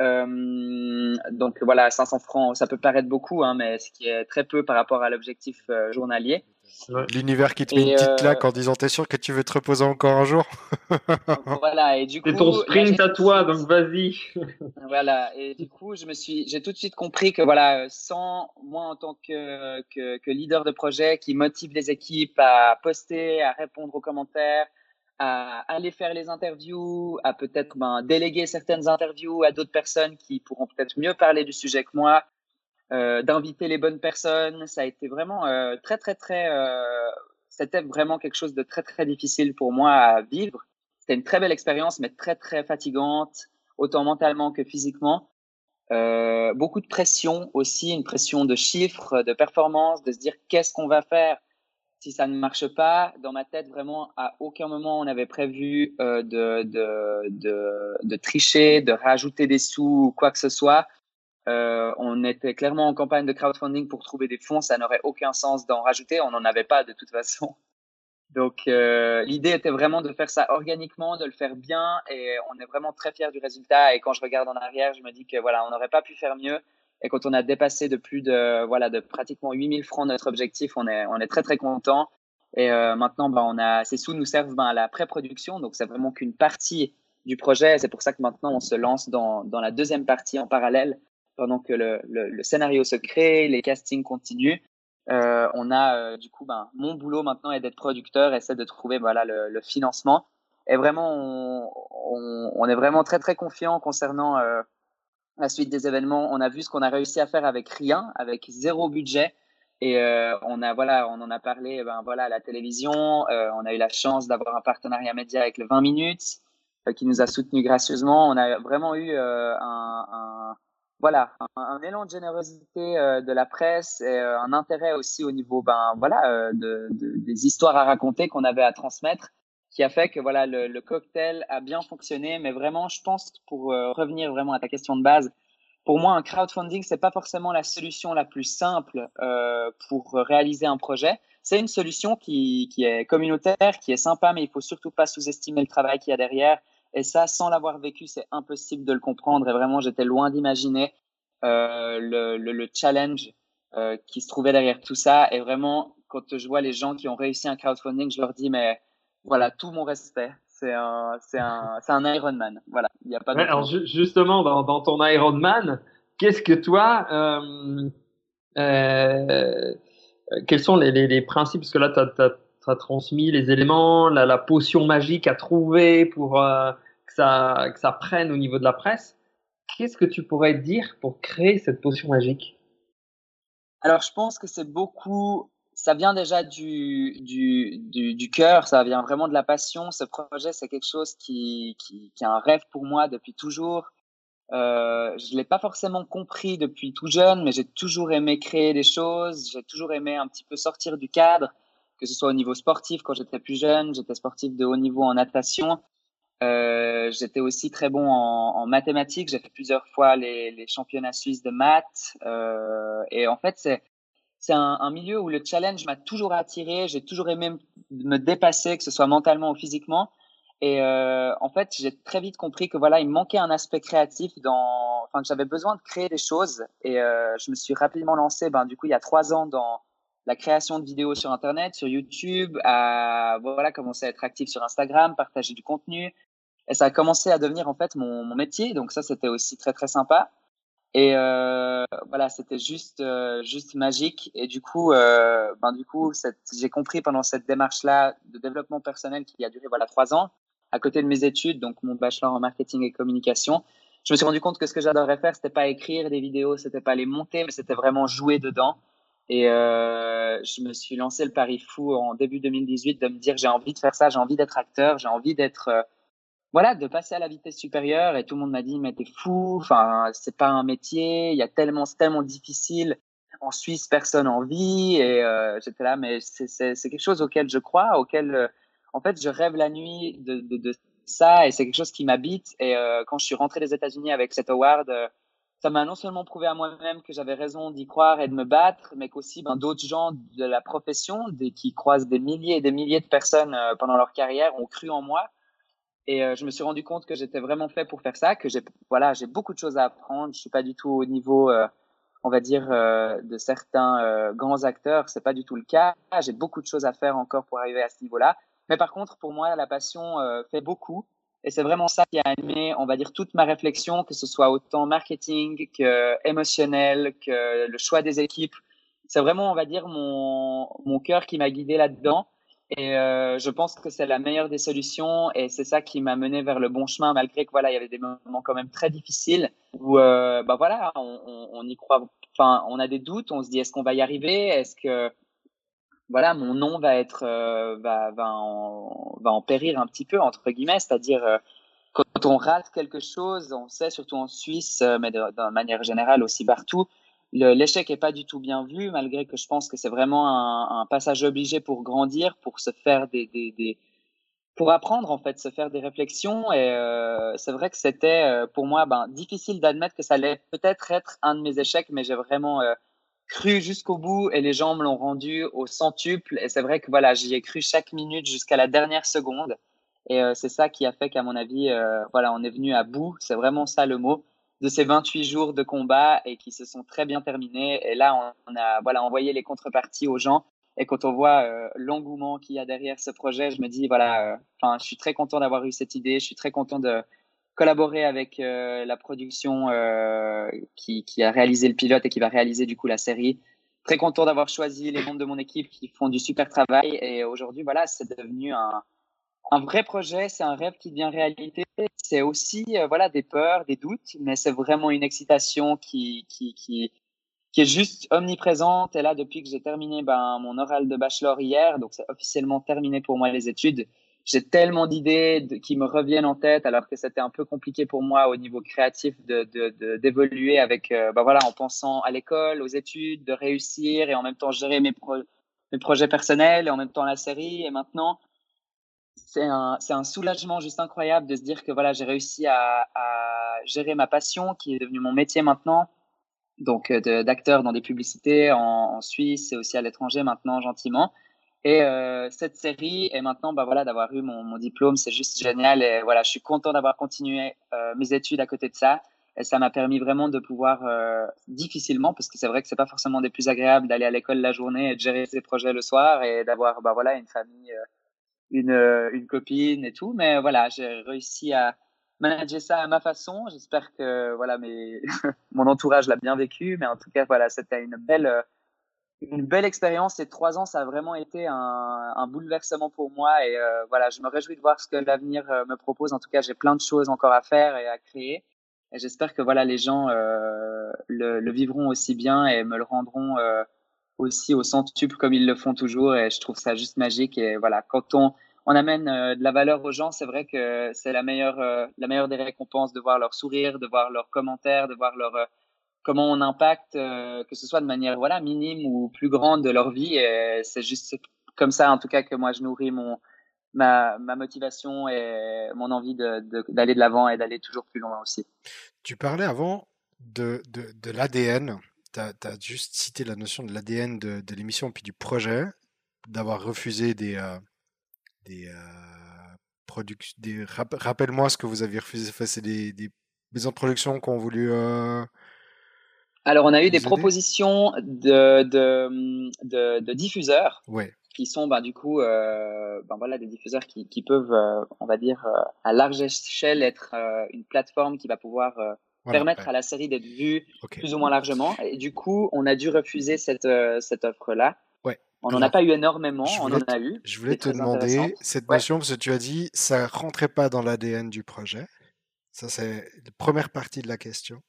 Euh, donc voilà, 500 francs, ça peut paraître beaucoup, hein, mais ce qui est très peu par rapport à l'objectif euh, journalier. L'univers qui te met une petite euh, claque en disant T'es sûr que tu veux te reposer encore un jour? Voilà, et du coup. C'est ton sprint à toi, donc vas-y. voilà, et du coup, je me suis, j'ai tout de suite compris que voilà, sans moi en tant que, que, que leader de projet qui motive les équipes à poster, à répondre aux commentaires, à aller faire les interviews, à peut-être ben, déléguer certaines interviews à d'autres personnes qui pourront peut-être mieux parler du sujet que moi, euh, d'inviter les bonnes personnes. Ça a été vraiment euh, très, très, très. Euh, c'était vraiment quelque chose de très, très difficile pour moi à vivre. C'était une très belle expérience, mais très, très fatigante, autant mentalement que physiquement. Euh, beaucoup de pression aussi, une pression de chiffres, de performance, de se dire qu'est-ce qu'on va faire si ça ne marche pas, dans ma tête, vraiment, à aucun moment on avait prévu euh, de, de, de, de, tricher, de rajouter des sous ou quoi que ce soit. Euh, on était clairement en campagne de crowdfunding pour trouver des fonds. Ça n'aurait aucun sens d'en rajouter. On n'en avait pas de toute façon. Donc euh, l'idée était vraiment de faire ça organiquement, de le faire bien, et on est vraiment très fiers du résultat. Et quand je regarde en arrière, je me dis que voilà, on n'aurait pas pu faire mieux. Et quand on a dépassé de plus de, voilà, de pratiquement 8000 francs notre objectif, on est, on est très, très content. Et euh, maintenant, ben, on a, ces sous nous servent ben, à la pré-production. Donc, c'est vraiment qu'une partie du projet. C'est pour ça que maintenant, on se lance dans, dans la deuxième partie en parallèle. Pendant que le, scénario se crée, les castings continuent. Euh, on a, euh, du coup, ben, mon boulot maintenant est d'être producteur, essayer de trouver voilà, le, financement. Et vraiment, on, est vraiment très, très confiant concernant euh, la suite des événements, on a vu ce qu'on a réussi à faire avec rien, avec zéro budget. Et on a voilà, on en a parlé, ben voilà, à la télévision. On a eu la chance d'avoir un partenariat média avec le 20 minutes qui nous a soutenu gracieusement. On a vraiment eu un, voilà un, élan de générosité euh, de la presse et un intérêt aussi au niveau ben voilà de, de, des histoires à raconter qu'on avait à transmettre qui a fait que voilà le, le, cocktail a bien fonctionné. Mais vraiment, je pense pour euh, revenir vraiment à ta question de base, pour moi, un crowdfunding c'est pas forcément la solution la plus simple euh, pour réaliser un projet. C'est une solution qui, qui est communautaire, qui est sympa, mais il faut surtout pas sous-estimer le travail qu'il y a derrière. Et ça, sans l'avoir vécu, c'est impossible de le comprendre. Et vraiment, j'étais loin d'imaginer euh, le, le, le, challenge euh, qui se trouvait derrière tout ça. Et vraiment, quand je vois les gens qui ont réussi un crowdfunding, je leur dis, mais voilà, tout mon respect. C'est un, c'est un, c'est un Ironman. Voilà, il y a pas. Ouais, alors justement, dans, dans ton Ironman, qu'est-ce que toi, euh, euh, quels sont les, les, les, principes? Parce que là, tu as, transmis les éléments, la, potion magique à trouver pour euh, que ça, que ça prenne au niveau de la presse. Qu'est-ce que tu pourrais dire pour créer cette potion magique? Alors, je pense que c'est beaucoup ça vient déjà du, du, du, cœur, ça vient vraiment de la passion. Ce projet, c'est quelque chose qui, qui, qui, est un rêve pour moi depuis toujours. Euh, je l'ai pas forcément compris depuis tout jeune, mais j'ai toujours aimé créer des choses. J'ai toujours aimé un petit peu sortir du cadre, que ce soit au niveau sportif quand j'étais plus jeune. J'étais sportif de haut niveau en natation. Euh, j'étais aussi très bon en, mathématiques. J'ai fait plusieurs fois les, championnats suisses de maths. Euh, et en fait, c'est c'est un, milieu où le challenge m'a toujours attiré. J'ai toujours aimé me dépasser, que ce soit mentalement ou physiquement. Et euh, en fait, j'ai très vite compris que voilà, il manquait un aspect créatif dans, enfin, que j'avais besoin de créer des choses. Et euh, je me suis rapidement lancé, ben, du coup, il y a trois ans dans la création de vidéos sur Internet, sur YouTube, à voilà, commencer à être actif sur Instagram, partager du contenu. Et ça a commencé à devenir en fait mon, métier. Donc ça, c'était aussi très très sympa. Et euh, voilà, c'était juste euh, juste magique. Et du coup, euh, ben du coup, j'ai compris pendant cette démarche-là de développement personnel qui a duré voilà trois ans, à côté de mes études, donc mon bachelor en marketing et communication, je me suis rendu compte que ce que j'adorerais faire, c'était pas écrire des vidéos, c'était pas les monter, mais c'était vraiment jouer dedans. Et euh, je me suis lancé le pari fou en début 2018 de me dire j'ai envie de faire ça, j'ai envie d'être acteur, j'ai envie d'être euh, voilà de passer à la vitesse supérieure. Et tout le monde m'a dit mais t'es fou, enfin c'est pas un métier, il y a tellement c'est tellement difficile. En Suisse, personne en vit. Et euh, j'étais là, mais c'est quelque chose auquel je crois, auquel euh, en fait, je rêve la nuit de, de, de ça et c'est quelque chose qui m'habite. Et euh, quand je suis rentré des États-Unis avec cet award, ça m'a non seulement prouvé à moi-même que j'avais raison d'y croire et de me battre, mais qu'aussi ben, d'autres gens de la profession, qui croisent des milliers et des milliers de personnes euh, pendant leur carrière, ont cru en moi. Et je me suis rendu compte que j'étais vraiment fait pour faire ça, que j'ai voilà, beaucoup de choses à apprendre. Je suis pas du tout au niveau, on va dire, de certains grands acteurs. C'est pas du tout le cas. J'ai beaucoup de choses à faire encore pour arriver à ce niveau-là. Mais par contre, pour moi, la passion euh, fait beaucoup. Et c'est vraiment ça qui a animé, on va dire, toute ma réflexion, que ce soit autant marketing que émotionnel, que le choix des équipes. C'est vraiment, on va dire, mon, mon cœur qui m'a guidé là-dedans. Et euh, je pense que c'est la meilleure des solutions et c'est ça qui m'a mené vers le bon chemin malgré que voilà il y avait des moments quand même très difficiles où euh, bah voilà on, on, on y croit enfin on a des doutes on se dit est-ce qu'on va y arriver? Est-ce que voilà, mon nom va être euh, va va en, va en périr un petit peu entre guillemets, c'est-à-dire euh, quand on rate quelque chose, on sait surtout en Suisse, euh, mais de, manière générale aussi partout, l'échec est pas du tout bien vu, malgré que je pense que c'est vraiment un, un, passage obligé pour grandir, pour se faire des, des, des pour apprendre en fait, se faire des réflexions. Et euh, c'est vrai que c'était pour moi ben, difficile d'admettre que ça allait peut-être être un de mes échecs, mais j'ai vraiment cru jusqu'au bout et les gens me l'ont rendu au centuple. Et c'est vrai que voilà, j'y ai cru chaque minute jusqu'à la dernière seconde. Et euh, c'est ça qui a fait qu'à mon avis, euh, voilà, on est venu à bout. C'est vraiment ça le mot de ces 28 jours de combat et qui se sont très bien terminés. Et là, on, a voilà envoyé les contreparties aux gens. Et quand on voit euh, l'engouement qu'il y a derrière ce projet, je me dis voilà, je suis très content d'avoir eu cette idée. Je suis très content de collaborer avec euh, la production euh, qui, a réalisé le pilote et qui va réaliser du coup la série. Très content d'avoir choisi les membres de mon équipe qui font du super travail et aujourd'hui voilà c'est devenu un, un vrai projet, c'est un rêve qui devient réalité. C'est aussi euh, voilà des peurs, des doutes, mais c'est vraiment une excitation qui, qui, qui, qui est juste omniprésente. Et là, depuis que j'ai terminé ben, mon oral de bachelor hier, donc c'est officiellement terminé pour moi les études, j'ai tellement d'idées qui me reviennent en tête alors que c'était un peu compliqué pour moi au niveau créatif d'évoluer de, avec euh, bah voilà en pensant à l'école aux études de réussir et en même temps gérer mes mes projets personnels et en même temps la série. Et maintenant c'est un un soulagement juste incroyable de se dire que voilà j'ai réussi à, gérer ma passion qui est devenue mon métier maintenant. Donc euh, d'acteur dans des publicités en Suisse et aussi à l'étranger maintenant gentiment et euh, cette série, et maintenant, bah voilà, d'avoir eu mon, mon diplôme, c'est juste génial. Et voilà, je suis content d'avoir continué euh, mes études à côté de ça. Et ça m'a permis vraiment de pouvoir euh, difficilement, parce que c'est vrai que c'est pas forcément des plus agréables d'aller à l'école la journée et de gérer ses projets le soir et d'avoir, bah voilà, une famille, euh, une, euh, une copine et tout. Mais voilà, j'ai réussi à manager ça à ma façon. J'espère que voilà, mes mon entourage l'a bien vécu. Mais en tout cas, voilà, c'était une belle une belle expérience. Ces trois ans, ça a vraiment été un, un bouleversement pour moi. Et euh, voilà, je me réjouis de voir ce que l'avenir euh, me propose. En tout cas, j'ai plein de choses encore à faire et à créer. Et j'espère que voilà, les gens euh, le, le, vivront aussi bien et me le rendront euh, aussi au centuple comme ils le font toujours. Et je trouve ça juste magique. Et voilà, quand on, on amène de la valeur aux gens, c'est vrai que c'est la meilleure, la meilleure des récompenses de voir leur sourire, de voir leurs commentaires, de voir leur comment on impacte, euh, que ce soit de manière voilà minime ou plus grande de leur vie. C'est juste comme ça, en tout cas, que moi je nourris mon ma, motivation et mon envie d'aller de, l'avant et d'aller toujours plus loin aussi. Tu parlais avant de, de, l'ADN. Tu as, juste cité la notion de l'ADN de, de l'émission puis du projet, d'avoir refusé des, euh, des euh. Rappelle-moi ce que vous avez refusé. Enfin, c'est des, des, maisons de production qui ont voulu. Euh, Alors, on a eu des propositions de, de, de, de diffuseurs. Ouais qui sont bah, du coup euh, ben, voilà, des diffuseurs qui, qui peuvent, euh, on va dire, euh, à large échelle être une plateforme qui va pouvoir permettre à la série d'être vue plus ou moins largement. Et du coup, on a dû refuser cette, cette offre-là. Ouais. On n'en a pas eu énormément, on en a eu. Je voulais te demander cette notion, parce que tu as dit ça rentrait pas dans l'ADN du projet. Ça, c'est la première partie de la question.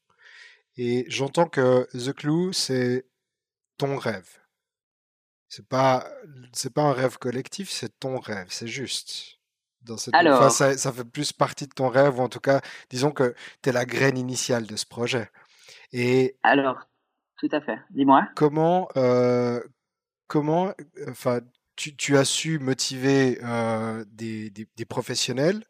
Et j'entends que The Clue, c'est ton rêve. C'est pas, c'est pas un rêve collectif, c'est ton rêve, c'est juste. Dans cette... Alors... ça, ça, fait plus partie de ton rêve, ou en tout cas, disons que tu es la graine initiale de ce projet. Et Alors, tout à fait. Dis-moi. Comment, euh, comment enfin, tu, tu, as su motiver euh, des, des, des, professionnels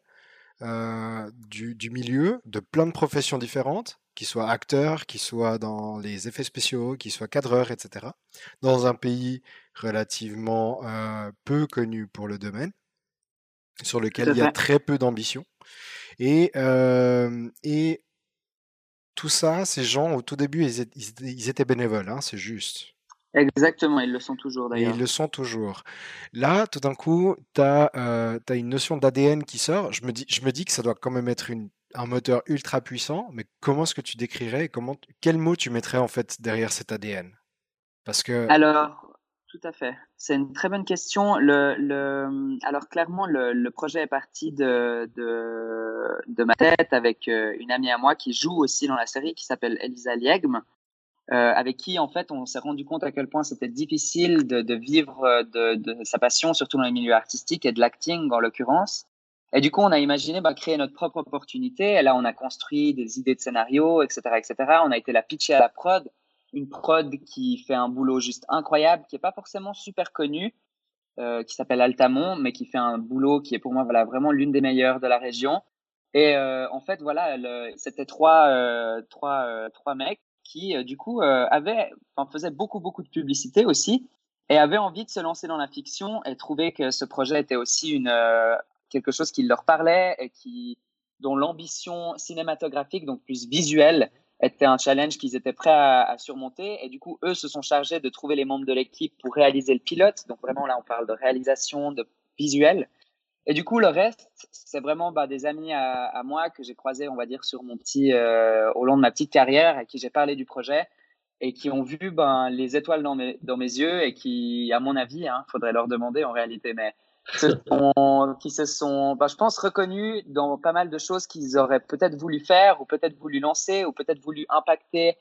euh, du, du milieu, de plein de professions différentes, qui soient acteurs, qui soient dans les effets spéciaux, qui soient cadreurs, etc., dans un pays relativement euh, peu connu pour le domaine, sur lequel il y a très peu d'ambition. Et, euh, et tout ça, ces gens, au tout début, ils, ils étaient bénévoles, hein, c'est juste. Exactement, ils le sont toujours d'ailleurs. Ils le sont toujours. Là, tout d'un coup, tu as, euh, as, une notion d'ADN qui sort. Je me, dis, je me dis que ça doit quand même être une, un moteur ultra puissant, mais comment est-ce que tu décrirais comment, Quel mot tu mettrais en fait derrière cet ADN Parce que. Alors, tout à fait. C'est une très bonne question. Le, le, alors clairement, le, le, projet est parti de, de, de, ma tête avec euh, une amie à moi qui joue aussi dans la série, qui s'appelle Elisa Liegme, euh, avec qui en fait on s'est rendu compte à quel point c'était difficile de, de vivre euh, de, de, sa passion, surtout dans les milieux artistiques et de l'acting en l'occurrence. Et du coup, on a imaginé bah, créer notre propre opportunité. Et là, on a construit des idées de scénario, etc., etc. On a été la pitcher à la prod une prod qui fait un boulot juste incroyable, qui est pas forcément super connu, euh, qui s'appelle Altamont, mais qui fait un boulot qui est pour moi voilà vraiment l'une des meilleures de la région. Et euh, en fait voilà, c'était trois euh, trois euh, trois mecs qui euh, du coup euh, avaient, enfin faisaient beaucoup beaucoup de publicité aussi et avaient envie de se lancer dans la fiction et trouvaient que ce projet était aussi une quelque chose qui leur parlait et qui dont l'ambition cinématographique donc plus visuelle était un challenge qu'ils étaient prêts à, surmonter. Et du coup, eux se sont chargés de trouver les membres de l'équipe pour réaliser le pilote. Donc vraiment, là, on parle de réalisation, de visuel. Et du coup, le reste, c'est vraiment bah, des amis à, moi que j'ai croisés, on va dire, sur mon petit, euh, au long de ma petite carrière, à qui j'ai parlé du projet et qui ont vu ben, les étoiles dans mes, dans mes yeux et qui, à mon avis, hein, faudrait leur demander en réalité, mais qui se sont, bah, je pense, reconnus dans pas mal de choses qu'ils auraient peut-être voulu faire ou peut-être voulu lancer ou peut-être voulu impacter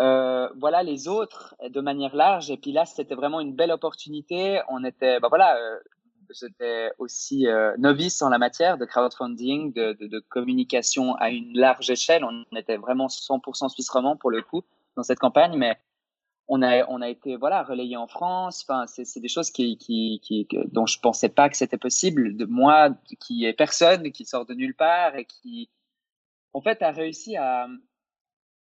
euh, voilà les autres de manière large. Et puis là c'était vraiment une belle opportunité. On était bah voilà euh, j'étais aussi euh, novice en la matière de crowdfunding de, de, de, communication à une large échelle. On était vraiment 100% suisse romand pour le coup dans cette campagne. Mais on a on a été voilà relayé en France. Enfin, c'est des choses qui, qui, qui, dont je pensais pas que c'était possible. De moi, qui est personne, qui sort de nulle part et qui, en fait, a réussi à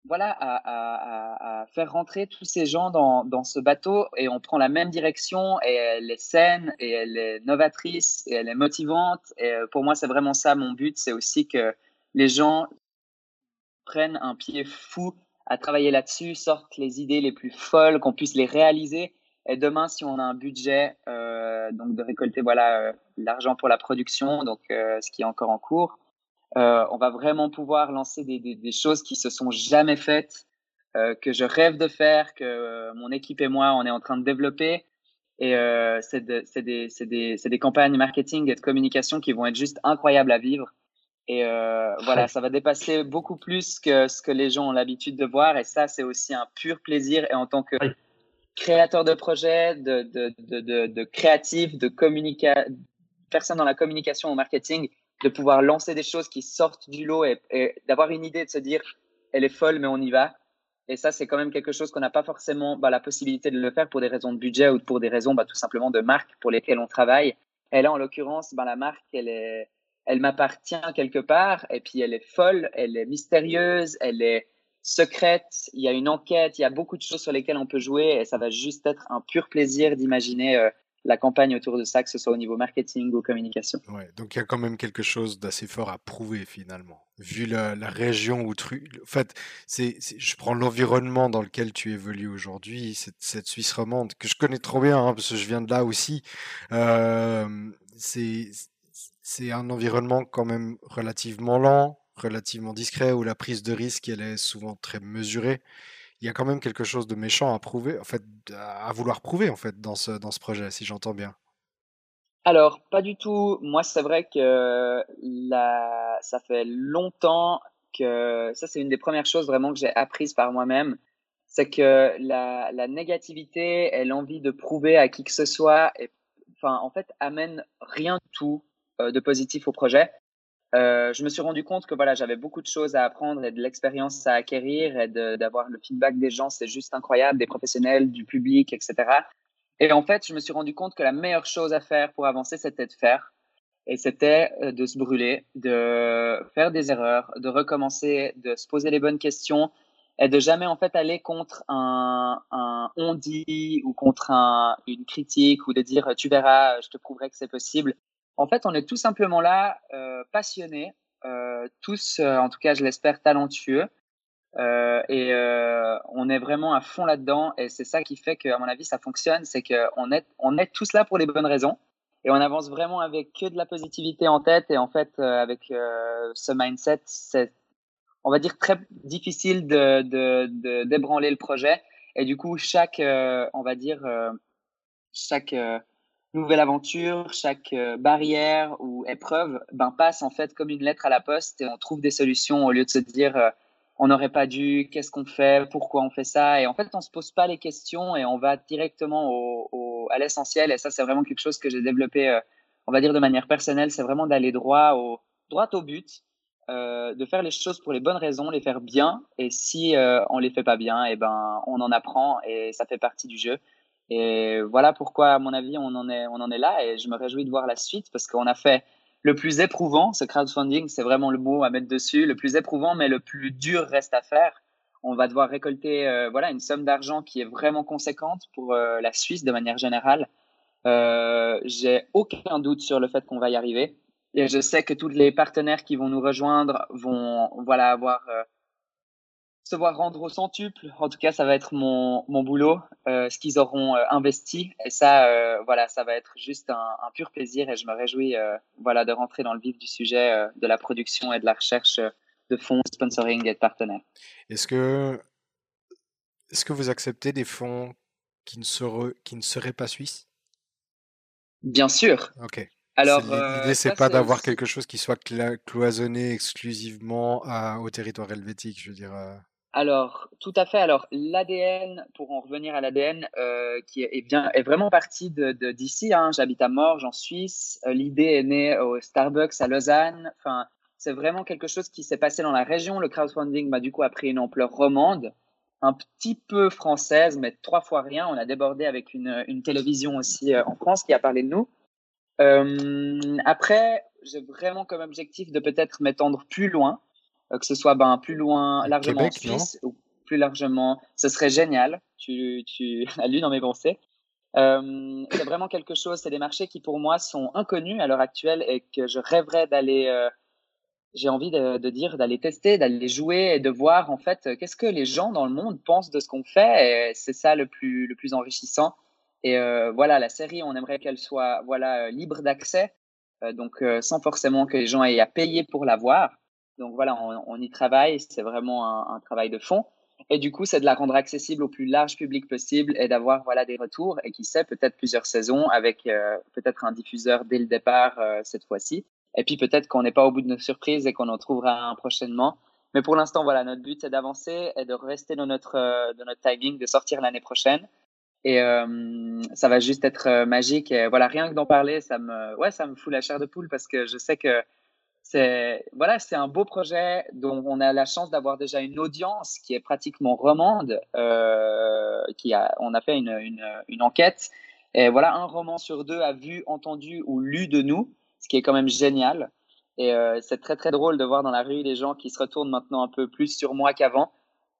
voilà à, à, à faire rentrer tous ces gens dans, dans ce bateau et on prend la même direction et elle est saine et elle est novatrice et elle est motivante. Et euh, pour moi, c'est vraiment ça mon but. C'est aussi que les gens prennent un pied fou à travailler là-dessus, sortent les idées les plus folles, qu'on puisse les réaliser. Et demain, si on a un budget, euh, donc de récolter voilà euh, l'argent pour la production, donc euh, ce qui est encore en cours, euh, on va vraiment pouvoir lancer des, des, des, choses qui se sont jamais faites, euh, que je rêve de faire, que mon équipe et moi on est en train de développer. Et c'est de, des, des, des campagnes marketing et de communication qui vont être juste incroyables à vivre. Et euh, voilà, ça va dépasser beaucoup plus que ce que les gens ont l'habitude de voir. Et ça, c'est aussi un pur plaisir. Et en tant que créateur de projet, de, de, de, de, créatif, de communica personne dans la communication au marketing, de pouvoir lancer des choses qui sortent du lot et, et d'avoir une idée de se dire, elle est folle, mais on y va. Et ça, c'est quand même quelque chose qu'on n'a pas forcément bah, la possibilité de le faire pour des raisons de budget ou pour des raisons bah, tout simplement de marque pour lesquelles on travaille. Et là, en l'occurrence, bah, la marque, elle est elle m'appartient quelque part, et puis elle est folle, elle est mystérieuse, elle est secrète, il y a une enquête, il y a beaucoup de choses sur lesquelles on peut jouer, et ça va juste être un pur plaisir d'imaginer euh, la campagne autour de ça, que ce soit au niveau marketing ou communication. Ouais, donc il y a quand même quelque chose d'assez fort à prouver finalement. Vu la, région où tu... En fait, c'est, je prends l'environnement dans lequel tu évolues aujourd'hui, cette, Suisse romande, que je connais trop bien, hein, parce que je viens de là aussi. Euh, c'est, c'est un environnement quand même relativement lent, relativement discret, où la prise de risque, elle est souvent très mesurée il y a quand même quelque chose de méchant à prouver, en fait, à vouloir prouver en fait dans ce, dans ce projet, si j'entends bien. Alors, pas du tout. Moi, c'est vrai que la... ça fait longtemps que ça, c'est une des premières choses vraiment que j'ai apprises par moi-même. C'est que la, la, négativité et l'envie de prouver à qui que ce soit, enfin, en fait, amène rien du tout de positif au projet. Euh, je me suis rendu compte que voilà, j'avais beaucoup de choses à apprendre et de l'expérience à acquérir et d'avoir le feedback des gens, c'est juste incroyable, des professionnels, du public, etc. Et en fait, je me suis rendu compte que la meilleure chose à faire pour avancer, c'était de faire. Et c'était euh, de se brûler, de faire des erreurs, de recommencer, de se poser les bonnes questions et de jamais en fait aller contre un, un on dit ou contre un, une critique ou de dire tu verras, je te prouverai que c'est possible. En fait, on est tout simplement là, euh, passionnés, euh, tous, euh, en tout cas, je l'espère, talentueux. Euh, et euh, on est vraiment à fond là-dedans. Et c'est ça qui fait qu'à mon avis, ça fonctionne. C'est qu'on est, on est tous là pour les bonnes raisons. Et on avance vraiment avec que de la positivité en tête. Et en fait, euh, avec ce mindset, c'est, on va dire, très difficile de, de d'ébranler le projet. Et du coup, chaque, on va dire, chaque nouvelle aventure, chaque euh, barrière ou épreuve ben, passe en fait comme une lettre à la poste et on trouve des solutions au lieu de se dire euh, on n'aurait pas dû, qu'est-ce qu'on fait, pourquoi on fait ça? Et en fait, on se pose pas les questions et on va directement au, à l'essentiel. Et ça, c'est vraiment quelque chose que j'ai développé, euh, on va dire de manière personnelle, c'est vraiment d'aller droit au, droit au but, de faire les choses pour les bonnes raisons, les faire bien. Et si on les fait pas bien, et eh ben on en apprend et ça fait partie du jeu. Et voilà pourquoi, à mon avis, on en est, on en est là. Et je me réjouis de voir la suite parce qu'on a fait le plus éprouvant. Ce crowdfunding, c'est vraiment le mot à mettre dessus. Le plus éprouvant, mais le plus dur reste à faire. On va devoir récolter euh, voilà, une somme d'argent qui est vraiment conséquente pour euh, la Suisse de manière générale. Euh, J'ai aucun doute sur le fait qu'on va y arriver. Et je sais que tous les partenaires qui vont nous rejoindre vont voilà, avoir euh, se voir rendre au centuple. En tout cas, ça va être mon, mon boulot, euh, ce qu'ils auront euh, investi. Et ça, euh, voilà, ça va être juste un, un, pur plaisir. Et je me réjouis, voilà, de rentrer dans le vif du sujet de la production et de la recherche de fonds, sponsoring et de partenaires. Est-ce que, est-ce que vous acceptez des fonds qui ne seraient, qui ne seraient pas suisses? Bien sûr. Ok. Alors, l'idée, c'est pas d'avoir quelque chose qui soit cloisonné exclusivement à, au territoire helvétique, je veux dire. Alors, tout à fait. Alors, l'ADN, pour en revenir à l'ADN, euh, qui est, bien, est vraiment parti d'ici. Hein. J'habite à Morges, en Suisse. Euh, l'idée est née au Starbucks à Lausanne. Enfin, c'est vraiment quelque chose qui s'est passé dans la région. Le crowdfunding, bah, du coup, a pris une ampleur romande, un petit peu française, mais trois fois rien. On a débordé avec une, télévision aussi euh, en France qui a parlé de nous. Après, j'ai vraiment comme objectif de peut-être m'étendre plus loin. Euh, que ce soit ben, plus loin, largement en Suisse ou plus largement. Ce serait génial. Tu, tu as lu dans mes pensées. Euh, c'est vraiment quelque chose, c'est des marchés qui pour moi sont inconnus à l'heure actuelle et que je rêverais d'aller, euh, j'ai envie de, de dire, d'aller tester, d'aller jouer et de voir en fait qu'est-ce que les gens dans le monde pensent de ce qu'on fait c'est ça le plus, le plus enrichissant. Et euh, voilà, la série, on aimerait qu'elle soit voilà libre d'accès, donc sans forcément que les gens aient à payer pour la voir. Donc voilà, on, y travaille, c'est vraiment un, travail de fond. Et du coup, c'est de la rendre accessible au plus large public possible et d'avoir voilà des retours et qui sait peut-être plusieurs saisons avec euh, peut-être un diffuseur dès le départ euh, cette fois-ci. Et puis peut-être qu'on n'est pas au bout de nos surprises et qu'on en trouvera un prochainement. Mais pour l'instant, voilà, notre but c'est d'avancer et de rester dans notre euh, dans notre timing, de sortir l'année prochaine. Et ça va juste être magique. Et voilà, rien que d'en parler, ça me ouais, ça me fout la chair de poule parce que je sais que c'est voilà, c'est un beau projet dont on a la chance d'avoir déjà une audience qui est pratiquement romande. Euh, qui a, on a fait une, une, enquête et voilà, un roman sur deux a vu, entendu ou lu de nous, ce qui est quand même génial. Et euh, c'est très très drôle de voir dans la rue des gens qui se retournent maintenant un peu plus sur moi qu'avant,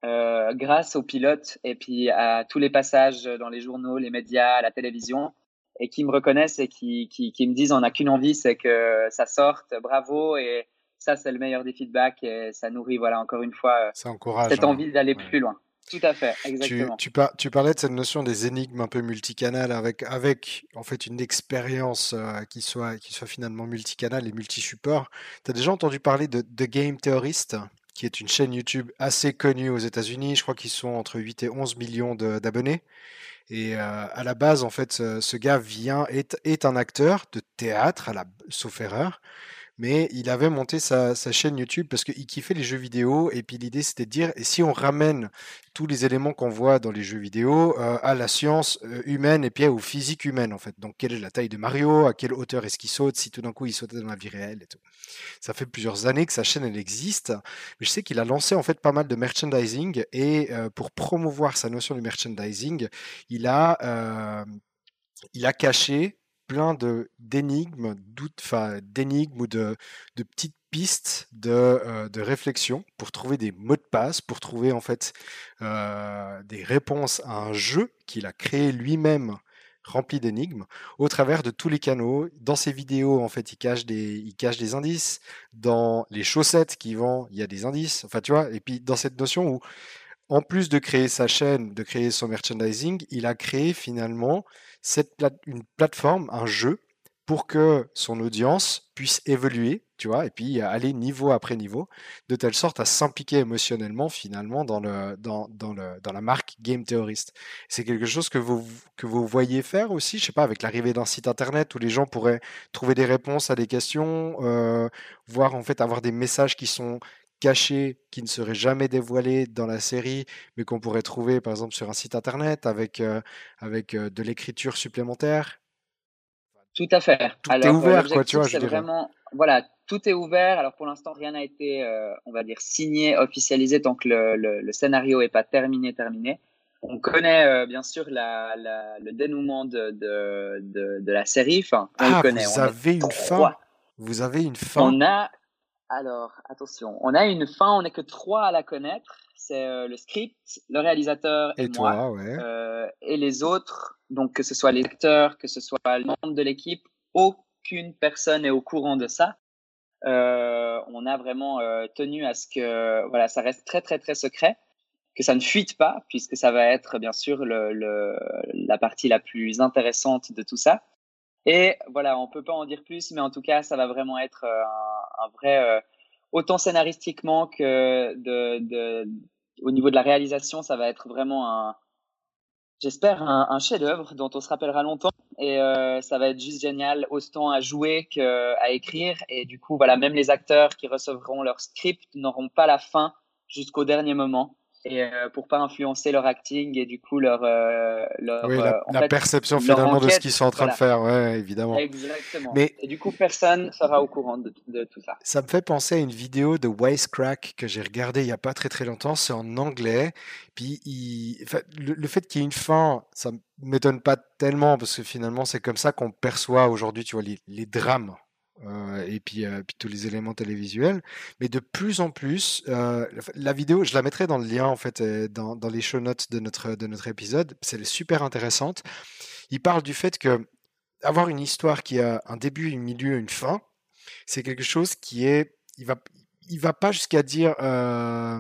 euh, grâce aux pilotes et puis à tous les passages dans les journaux, les médias, la télévision. Et qui me reconnaissent et qui, qui, qui me disent on n'a qu'une envie, c'est que ça sorte, bravo. Et ça, c'est le meilleur des feedbacks et ça nourrit, voilà, encore une fois, ça encourage, cette hein. envie d'aller plus loin. Tout à fait, exactement. Tu, tu, tu, parlais de cette notion des énigmes un peu multicanales avec, avec en fait une expérience euh, qui, soit, qui soit finalement multicanale et multi-support. Tu as déjà entendu parler de The Game Theorist qui est une chaîne YouTube assez connue aux États-Unis. Je crois qu'ils sont entre 8 et 11 millions d'abonnés. Et euh, à la base, en fait, ce, gars vient, est, est, un acteur de théâtre, à la, sauf erreur mais il avait monté sa, chaîne YouTube parce qu'il kiffait les jeux vidéo et puis l'idée c'était de dire et si on ramène tous les éléments qu'on voit dans les jeux vidéo euh, à la science euh, humaine et puis aux physique humaine en fait. Donc quelle est la taille de Mario? À quelle hauteur est-ce qu'il saute? Si tout d'un coup il sautait dans la vie réelle et tout. Ça fait plusieurs années que sa chaîne elle existe. Mais je sais qu'il a lancé en fait pas mal de merchandising et euh, pour promouvoir sa notion du merchandising il a il a caché plein de d'énigmes, d'énigmes ou de, petites pistes de, euh, de, réflexion pour trouver des mots de passe, pour trouver en fait euh, des réponses à un jeu qu'il a créé lui-même rempli d'énigmes au travers de tous les canaux. Dans ses vidéos, en fait, il cache des, il cache des indices. Dans les chaussettes qu'il vend, il y a des indices. Enfin, tu vois. Et puis dans cette notion où, en plus de créer sa chaîne, de créer son merchandising, il a créé finalement cette une plateforme, un jeu, pour que son audience puisse évoluer, tu vois, et puis aller niveau après niveau, de telle sorte à s'impliquer émotionnellement finalement dans, le, dans, dans, le, dans la marque Game Theorist. C'est quelque chose que vous, que vous voyez faire aussi, je sais pas, avec l'arrivée d'un site internet où les gens pourraient trouver des réponses à des questions, euh, voire en fait avoir des messages qui sont cachés qui ne seraient jamais dévoilés dans la série, mais qu'on pourrait trouver par exemple sur un site internet avec, euh, avec euh, de l'écriture supplémentaire? Tout à fait. Tout Alors, est ouvert, quoi, tu vois, je vraiment, Voilà, tout est ouvert. Alors pour l'instant, rien n'a été, euh, on va dire, signé, officialisé tant que le, le, le scénario n'est pas terminé, terminé. On connaît euh, bien sûr la, la, le dénouement de, de, de, de, la série. Enfin, on ah, le connaît. Vous on avez une fin. Vous avez une fin. On a alors, attention, on a une fin, on n'est que trois à la connaître. C'est euh, le script, le réalisateur et, et moi. Toi, ouais. euh, et les autres, donc que ce soit les acteurs, que ce soit le membre de l'équipe, aucune personne est au courant de ça. Euh, on a vraiment euh, tenu à ce que voilà, ça reste très très très secret, que ça ne fuite pas, puisque ça va être bien sûr le, le, la partie la plus intéressante de tout ça. Et voilà, on peut pas en dire plus, mais en tout cas, ça va vraiment être euh, un, vrai, euh, autant scénaristiquement que au niveau de la réalisation, ça va être vraiment un, j'espère, un, un chef-d'œuvre dont on se rappellera longtemps. Et euh, ça va être juste génial, autant à jouer qu'à écrire. Et du coup, voilà, même les acteurs qui recevront leur script n'auront pas la fin jusqu'au dernier moment et euh, pour pas influencer leur acting et du coup leur euh, leur oui, la, euh, en la fait, perception finalement de ce qu'ils sont en train voilà. de faire, ouais, évidemment. Exactement. Mais Et du coup, personne sera au courant de, de tout ça. ça me fait penser à une vidéo de Wisecrack que j'ai regardée il y a pas très très longtemps. C'est en anglais. Puis il... enfin, le, le fait qu'il y ait une fin, ça m'étonne pas tellement parce que finalement c'est comme ça qu'on perçoit aujourd'hui, tu vois, les, les drames euh, et puis, euh, puis, tous les éléments télévisuels. Mais de plus en plus, euh, la vidéo, je la mettrai dans le lien en fait, dans, dans, les show notes de notre, de notre épisode. C'est super intéressante. Il parle du fait que avoir une histoire qui a un début, un milieu, une fin, c'est quelque chose qui est, il va, il va pas jusqu'à dire euh,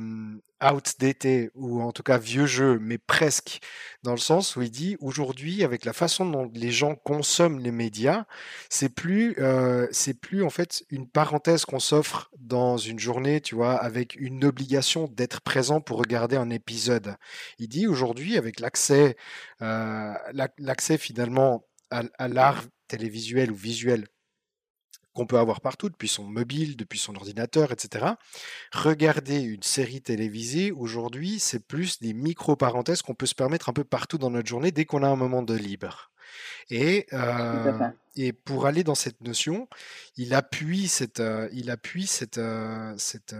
outdated ou en tout cas vieux jeu, mais presque dans le sens où il dit aujourd'hui avec la façon dont les gens consomment les médias, c'est plus c'est plus en fait une parenthèse qu'on s'offre dans une journée, tu vois, avec une obligation d'être présent pour regarder un épisode. Il dit aujourd'hui avec l'accès l'accès finalement à l'art télévisuel ou visuel qu'on peut avoir partout, depuis son mobile, depuis son ordinateur, etc. Regarder une série télévisée, aujourd'hui, c'est plus des micro-parenthèses qu'on peut se permettre un peu partout dans notre journée dès qu'on a un moment de libre. Et, euh, et pour aller dans cette notion, il appuie cette, euh, il appuie cette, euh, cette,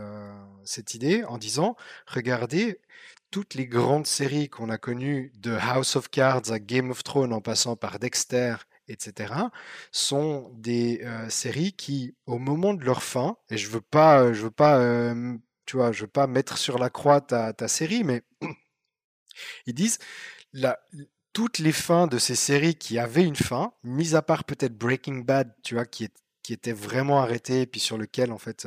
cette idée en disant, regardez, toutes les grandes séries qu'on a connues, de House of Cards à Game of Thrones en passant par Dexter etc., sont des séries qui, au moment de leur fin, et je veux pas, je veux pas, tu vois, je veux pas mettre sur la croix ta, série, mais ils disent la, toutes les fins de ces séries qui avaient une fin, mis à part peut-être Breaking Bad, tu vois, qui, est, qui était vraiment arrêté et puis sur lequel en fait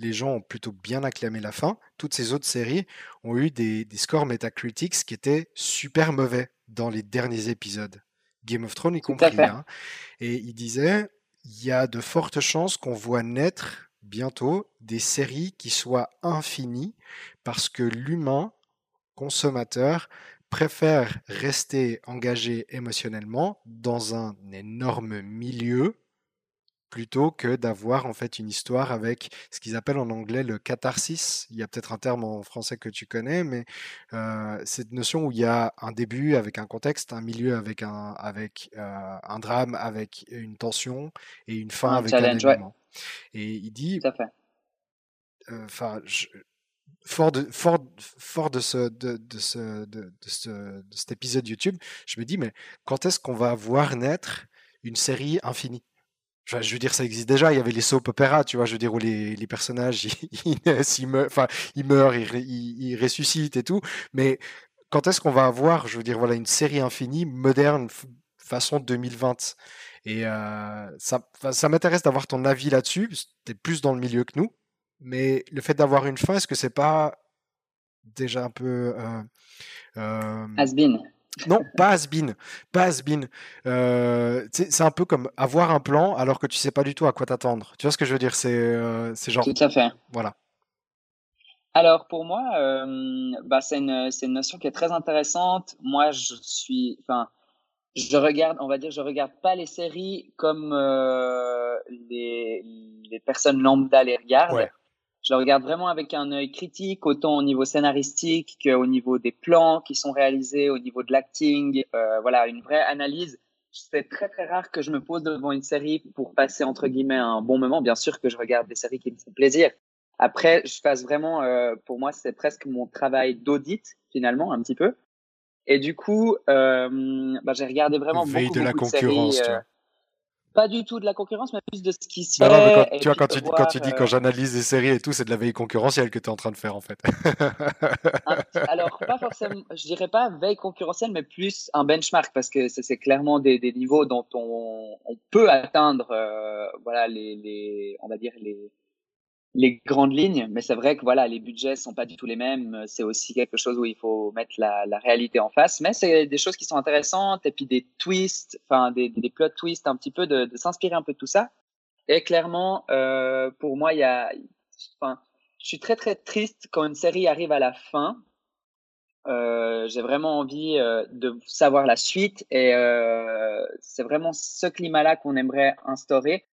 les gens ont plutôt bien acclamé la fin. Toutes ces autres séries ont eu des, des scores Metacritics qui étaient super mauvais dans les derniers épisodes. Game of Thrones y compris. Hein. Et il disait, il y a de fortes chances qu'on voit naître bientôt des séries qui soient infinies parce que l'humain consommateur préfère rester engagé émotionnellement dans un énorme milieu plutôt que d'avoir en fait une histoire avec ce qu'ils appellent en anglais le catharsis. Il y a peut-être un terme en français que tu connais, mais euh, cette notion où il y a un début avec un contexte, un milieu avec un, avec, euh, un drame, avec une tension et une fin avec un événement. Et il dit, euh, enfin, fort de, fort, fort de, ce, de, de, ce, de, ce, de cet épisode YouTube, je me dis, mais quand est-ce qu'on va voir naître une série infinie? Je veux dire, ça existe déjà. Il y avait les soap opéras, tu vois, je veux dire, où les, personnages, ils, meurent, enfin, ils meurent, ils, ressuscitent et tout. Mais quand est-ce qu'on va avoir, je veux dire, voilà, une série infinie, moderne, façon 2020 Et euh, ça, ça m'intéresse d'avoir ton avis là-dessus. Tu es plus dans le milieu que nous. Mais le fait d'avoir une fin, est-ce que c'est pas déjà un peu. Euh, euh... Has been. Non, pas has-been. Pas has-been. Euh, c'est un peu comme avoir un plan alors que tu sais pas du tout à quoi t'attendre. Tu vois ce que je veux dire? C'est euh, genre. Tout à fait. Voilà. Alors pour moi, euh, bah, c'est une, une, notion qui est très intéressante. Moi, je suis, enfin, je regarde, on va dire, je regarde pas les séries comme euh, les, les, personnes lambda les regardent. Ouais je le regarde vraiment avec un œil critique, autant au niveau scénaristique qu'au niveau des plans qui sont réalisés, au niveau de l'acting. Euh, voilà, une vraie analyse. C'est très très rare que je me pose devant une série pour passer entre guillemets un bon moment. Bien sûr que je regarde des séries qui me font plaisir. Après, je passe vraiment, euh, pour moi, c'est presque mon travail d'audit finalement, un petit peu. Et du coup, euh, bah, j'ai regardé vraiment beaucoup, de la concurrence. Séries, euh, pas du tout de la concurrence, mais plus de ce qui se fait. tu vois, quand tu, quand tu dis quand euh, j'analyse des séries et tout, c'est de la veille concurrentielle que tu es en train de faire en fait. alors, pas forcément, je dirais pas veille concurrentielle, mais plus un benchmark parce que c'est clairement des, des, niveaux dont on, on peut atteindre, euh, voilà, les, les, on va dire les, les grandes lignes, mais c'est vrai que voilà, les budgets sont pas du tout les mêmes. C'est aussi quelque chose où il faut mettre la, la réalité en face. Mais c'est des choses qui sont intéressantes et puis des twists, enfin des, des plot twists un petit peu de, de s'inspirer un peu de tout ça. Et clairement, euh, pour moi, il y a, enfin, je suis très très triste quand une série arrive à la fin. Euh, j'ai vraiment envie euh, de savoir la suite et euh, c'est vraiment ce climat-là qu'on aimerait instaurer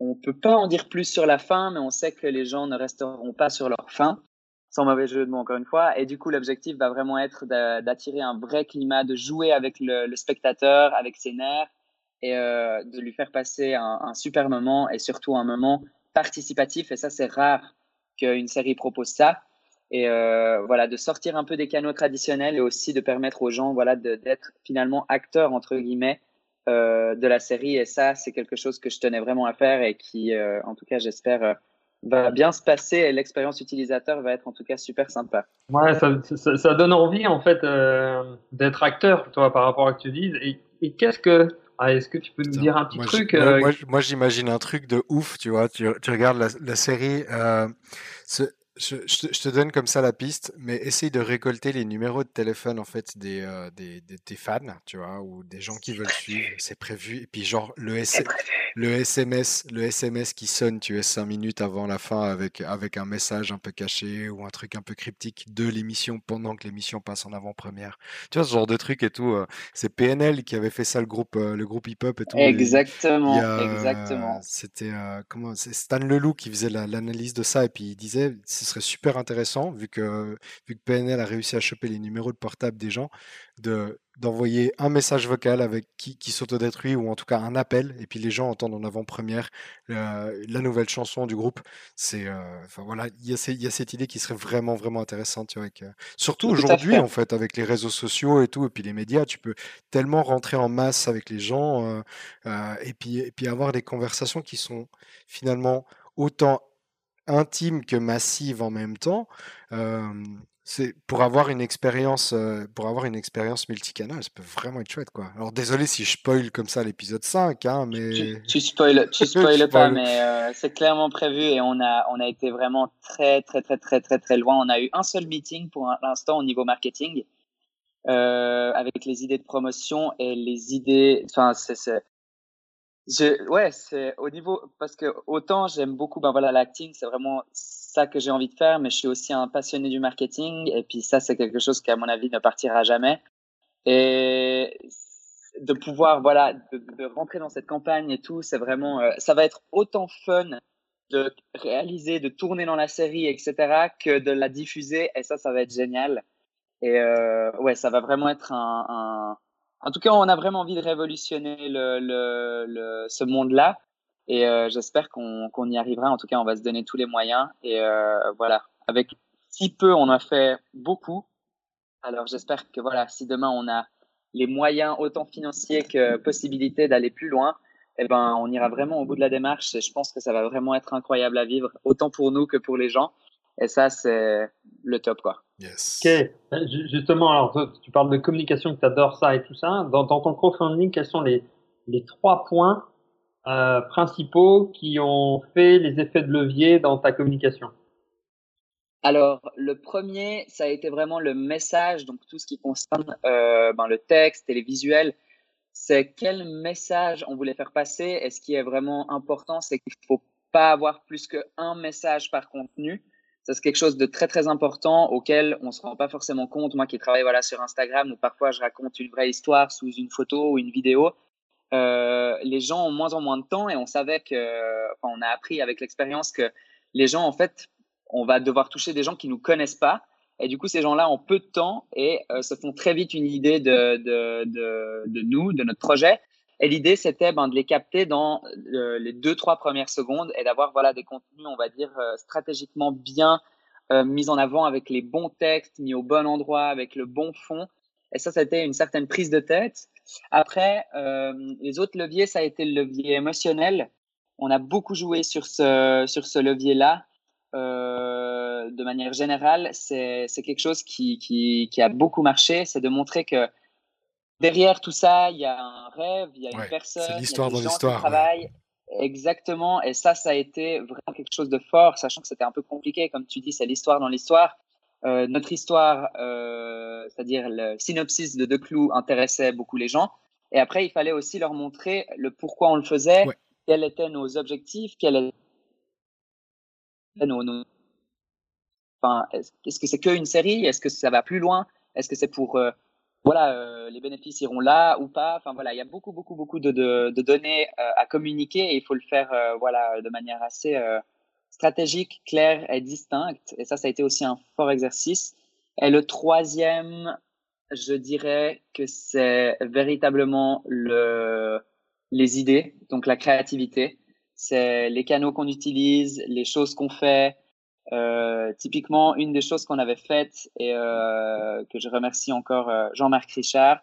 on peut pas en dire plus sur la fin, mais on sait que les gens ne resteront pas sur leur fin, sans mauvais jeu de mots encore une fois. Et du coup, l'objectif va vraiment être d'attirer un vrai climat, de jouer avec le, spectateur, avec ses nerfs, et euh, de lui faire passer un, super moment, et surtout un moment participatif. Et ça, c'est rare qu'une série propose ça. Et euh, voilà, de sortir un peu des canaux traditionnels et aussi de permettre aux gens, voilà, d'être finalement acteurs entre guillemets euh, de la série. Et ça, c'est quelque chose que je tenais vraiment à faire et qui, euh, en tout cas, j'espère, euh, va bien se passer. Et l'expérience utilisateur va être en tout cas super sympa. Ouais, ça, ça, donne envie en fait d'être acteur, toi, par rapport à ce que tu dis. Et, qu'est-ce que ah, Est-ce que tu peux nous dire un petit truc Moi, j'imagine un truc de ouf, tu vois. Tu, regardes la, la série. Ce, je, te, donne comme ça la piste, mais essaye de récolter les numéros de téléphone en fait des, euh, des, des, fans, tu vois, ou des gens qui veulent suivre. C'est prévu. Et puis genre le, le SMS, le SMS qui sonne, tu es cinq minutes avant la fin avec avec un message un peu caché ou un truc un peu cryptique de l'émission pendant que l'émission passe en avant-première. Tu vois ce genre de truc et tout. Euh, c'est PNL qui avait fait ça le groupe euh, le groupe hip hop et tout. Exactement, exactement. C'était comment C'est Stan Leloup qui faisait l'analyse de ça et puis il disait ce serait super intéressant, vu que, vu que PNL a réussi à choper les numéros de portable des gens, de, d'envoyer un message vocal avec qui, qui s'autodétruit ou en tout cas un appel et puis les gens entendent en avant-première euh, la nouvelle chanson du groupe c'est euh, voilà il y, a y a cette idée qui serait vraiment vraiment intéressante tu vois, avec, euh, surtout aujourd'hui en fait avec les réseaux sociaux et tout et puis les médias tu peux tellement rentrer en masse avec les gens et puis et puis avoir des conversations qui sont finalement autant intime que massive en même temps. C'est pour avoir une expérience euh, pour avoir une expérience multicanal, ça peut vraiment être chouette quoi. Alors désolé si je spoil comme ça l'épisode 5 hein, mais tu, tu spoil tu spoil pas mais euh, c'est clairement prévu et on a on a été vraiment très très très très très très loin. On a eu un seul meeting pour l'instant au niveau marketing euh, avec les idées de promotion et les idées enfin c'est je, ouais, c'est au niveau parce que autant j'aime beaucoup ben voilà l'acting, c'est vraiment ça que j'ai envie de faire, mais je suis aussi un passionné du marketing et puis ça c'est quelque chose qui à mon avis ne partira jamais et de pouvoir voilà de, de rentrer dans cette campagne et tout, c'est vraiment euh, ça va être autant fun de réaliser, de tourner dans la série, etc., que de la diffuser et ça ça va être génial et euh, ouais ça va vraiment être un, un en tout cas, on a vraiment envie de révolutionner le, le, le ce monde-là. Et euh, j'espère qu'on y arrivera. En tout cas, on va se donner tous les moyens. Et euh, voilà, avec si peu, on a fait beaucoup. Alors j'espère que voilà, si demain on a les moyens autant financiers que possibilité d'aller plus loin, eh ben on ira vraiment au bout de la démarche. Et je pense que ça va vraiment être incroyable à vivre, autant pour nous que pour les gens. Et ça, c'est le top, quoi. Yes. Ok, justement, alors tu parles de communication, que tu adores ça et tout ça. Dans, dans ton crowdfunding, quels sont les, les trois points euh, principaux qui ont fait les effets de levier dans ta communication? Alors, le premier, ça a été vraiment le message, donc tout ce qui concerne euh, ben, le texte et les visuels. C'est quel message on voulait faire passer. Et ce qui est vraiment important, c'est qu'il ne faut pas avoir plus qu'un message par contenu ça c'est quelque chose de très très important auquel on se rend pas forcément compte. Moi qui travaille voilà sur Instagram où parfois je raconte une vraie histoire sous une photo ou une vidéo, euh, les gens ont moins en moins de temps et on savait que, enfin, on a appris avec l'expérience que les gens en fait, on va devoir toucher des gens qui nous connaissent pas et du coup ces gens-là ont peu de temps et euh, se font très vite une idée de, de, de, de nous, de notre projet et l'idée, c'était ben, de les capter dans euh, les deux, trois premières secondes et d'avoir voilà, des contenus, on va dire, euh, stratégiquement bien euh, mis en avant avec les bons textes, mis au bon endroit, avec le bon fond. Et ça, c'était une certaine prise de tête. Après, les autres leviers, ça a été le levier émotionnel. On a beaucoup joué sur ce, sur ce levier-là. de manière générale, c'est quelque chose qui, qui, qui a beaucoup marché. C'est de montrer que derrière tout ça, il y a un rêve, il y a une personne, a des gens qui travaillent. Exactement. Et ça, ça a été vraiment quelque chose de fort, sachant que c'était un peu compliqué. Comme tu dis, c'est l'histoire dans l'histoire. Euh, notre histoire, euh, c'est-à-dire le synopsis de Deux Clous, intéressait beaucoup les gens. Et après, il fallait aussi leur montrer le pourquoi on le faisait, quels étaient nos objectifs, quels étaient nos, nos... Enfin, est-ce que c'est qu'une série? Est-ce que ça va plus loin? Est-ce que c'est pour euh, voilà, euh, les bénéfices iront là ou pas. Enfin voilà, il y a beaucoup, beaucoup, beaucoup de, de, de données euh, à communiquer et il faut le faire euh, voilà, de manière assez stratégique, claire et distincte. Et ça, ça a été aussi un fort exercice. Et le troisième, je dirais que c'est véritablement le, les idées, donc la créativité. C'est les canaux qu'on utilise, les choses qu'on fait, euh, typiquement, une des choses qu'on avait faites et euh, que je remercie encore euh, Jean-Marc Richard,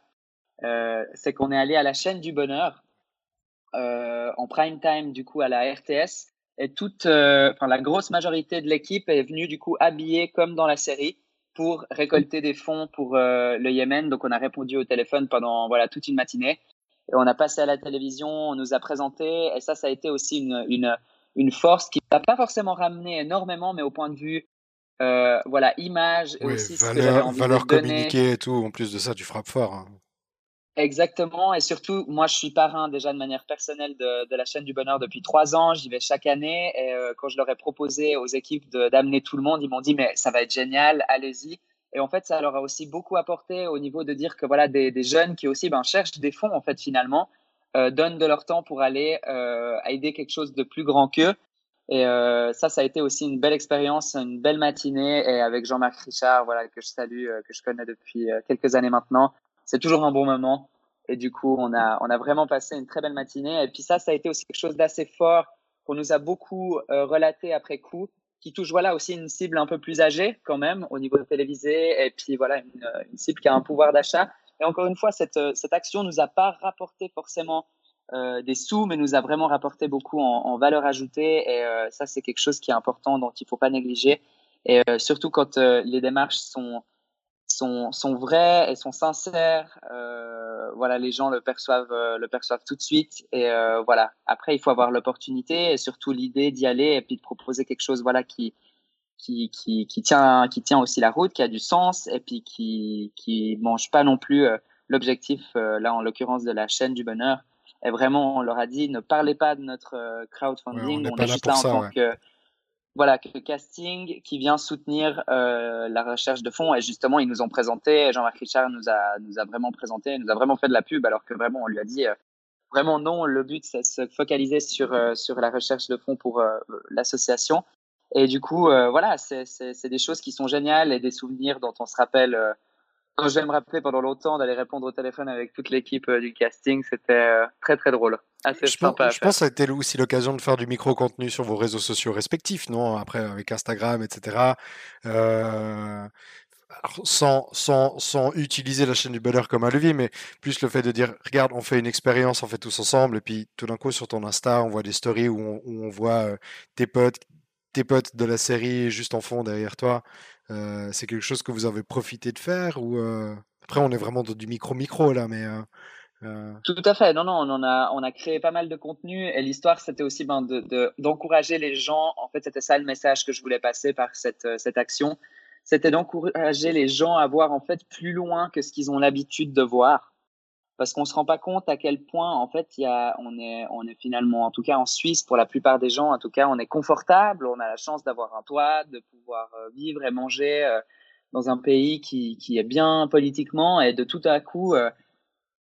c'est qu'on est allé à la chaîne du bonheur en prime time du coup à la RTS et toute, enfin la grosse majorité de l'équipe est venue du coup habillée comme dans la série pour récolter des fonds pour le Yémen. Donc on a répondu au téléphone pendant voilà toute une matinée. Et on a passé à la télévision, on nous a présenté et ça ça a été aussi une une force qui va pas forcément ramener énormément, mais au point de vue euh, voilà image et aussi valeur communiquée et tout. En plus de ça, tu frappes fort. Hein. Exactement, et surtout, moi, je suis parrain déjà de manière personnelle de, de la chaîne du bonheur depuis trois ans. J'y vais chaque année, et euh, quand je leur ai proposé aux équipes d'amener tout le monde, ils m'ont dit mais ça va être génial, allez-y. Et en fait, ça leur a aussi beaucoup apporté au niveau de dire que voilà des, des jeunes qui aussi ben, cherchent des fonds en fait finalement euh, donnent de leur temps pour aller euh, aider quelque chose de plus grand qu'eux. Et euh, ça, ça a été aussi une belle expérience, une belle matinée. Et avec Jean-Marc Richard, voilà, que je salue, que je connais depuis quelques années maintenant, c'est toujours un bon moment. Et du coup, on a, on a vraiment passé une très belle matinée. Et puis ça, ça a été aussi quelque chose d'assez fort qu'on nous a beaucoup relaté après coup, qui touche voilà aussi une cible un peu plus âgée quand même au niveau télévisé. Et puis voilà, une, une cible qui a un pouvoir d'achat. Et encore une fois, cette, euh, cette action nous a pas rapporté forcément euh, des sous, mais nous a vraiment rapporté beaucoup en, valeur ajoutée. Et euh, ça, c'est quelque chose qui est important, dont il faut pas négliger. Et surtout quand les démarches sont sont, sont vraies et sont sincères. Voilà, les gens le perçoivent, le perçoivent tout de suite. Et voilà. Après, il faut avoir l'opportunité et surtout l'idée d'y aller et puis de proposer quelque chose, voilà, qui qui, qui, qui tient qui tient aussi la route, qui a du sens et puis qui qui mange pas non plus l'objectif là en l'occurrence de la chaîne du bonheur. Et vraiment, on leur a dit ne parlez pas de notre crowdfunding. on, est, juste là en tant que voilà, que casting qui vient soutenir euh, la recherche de fonds. Et justement, ils nous ont présenté, Jean-Marc Richard nous a, nous a vraiment présenté, nous a vraiment fait de la pub, alors que vraiment, on lui a dit euh, vraiment non, le but, c'est de se focaliser sur, euh, sur la recherche de fonds pour euh, l'association. Et du coup, voilà, c'est des choses qui sont géniales et des souvenirs dont on se rappelle je vais me rappeler pendant longtemps d'aller répondre au téléphone avec toute l'équipe euh, du casting. C'était euh, très très drôle. Assez je sympa. Pense, je pense que ça a été aussi l'occasion de faire du micro-contenu sur vos réseaux sociaux respectifs, non? Après, avec Instagram, etc. Euh, sans, sans, sans, utiliser la chaîne du bonheur comme un levier, mais plus le fait de dire, regarde, on fait une expérience, on fait tous ensemble, et puis tout d'un coup sur ton Insta, on voit des stories où on, où on voit tes potes, tes potes de la série juste en fond derrière toi. Euh, c'est quelque chose que vous avez profité de faire ou euh, après on est vraiment dans du micro micro là, mais euh, tout à fait. Non, non, on a, on a créé pas mal de contenu et l'histoire c'était aussi ben, de, d'encourager les gens. En fait, c'était ça le message que je voulais passer par cette, cette action. C'était d'encourager les gens à voir en fait plus loin que ce qu'ils ont l'habitude de voir parce qu'on se rend pas compte à quel point en fait il y a on est on est finalement en tout cas en Suisse pour la plupart des gens en tout cas on est confortable on a la chance d'avoir un toit de pouvoir euh, vivre et manger euh, dans un pays qui qui est bien politiquement et de tout à coup euh,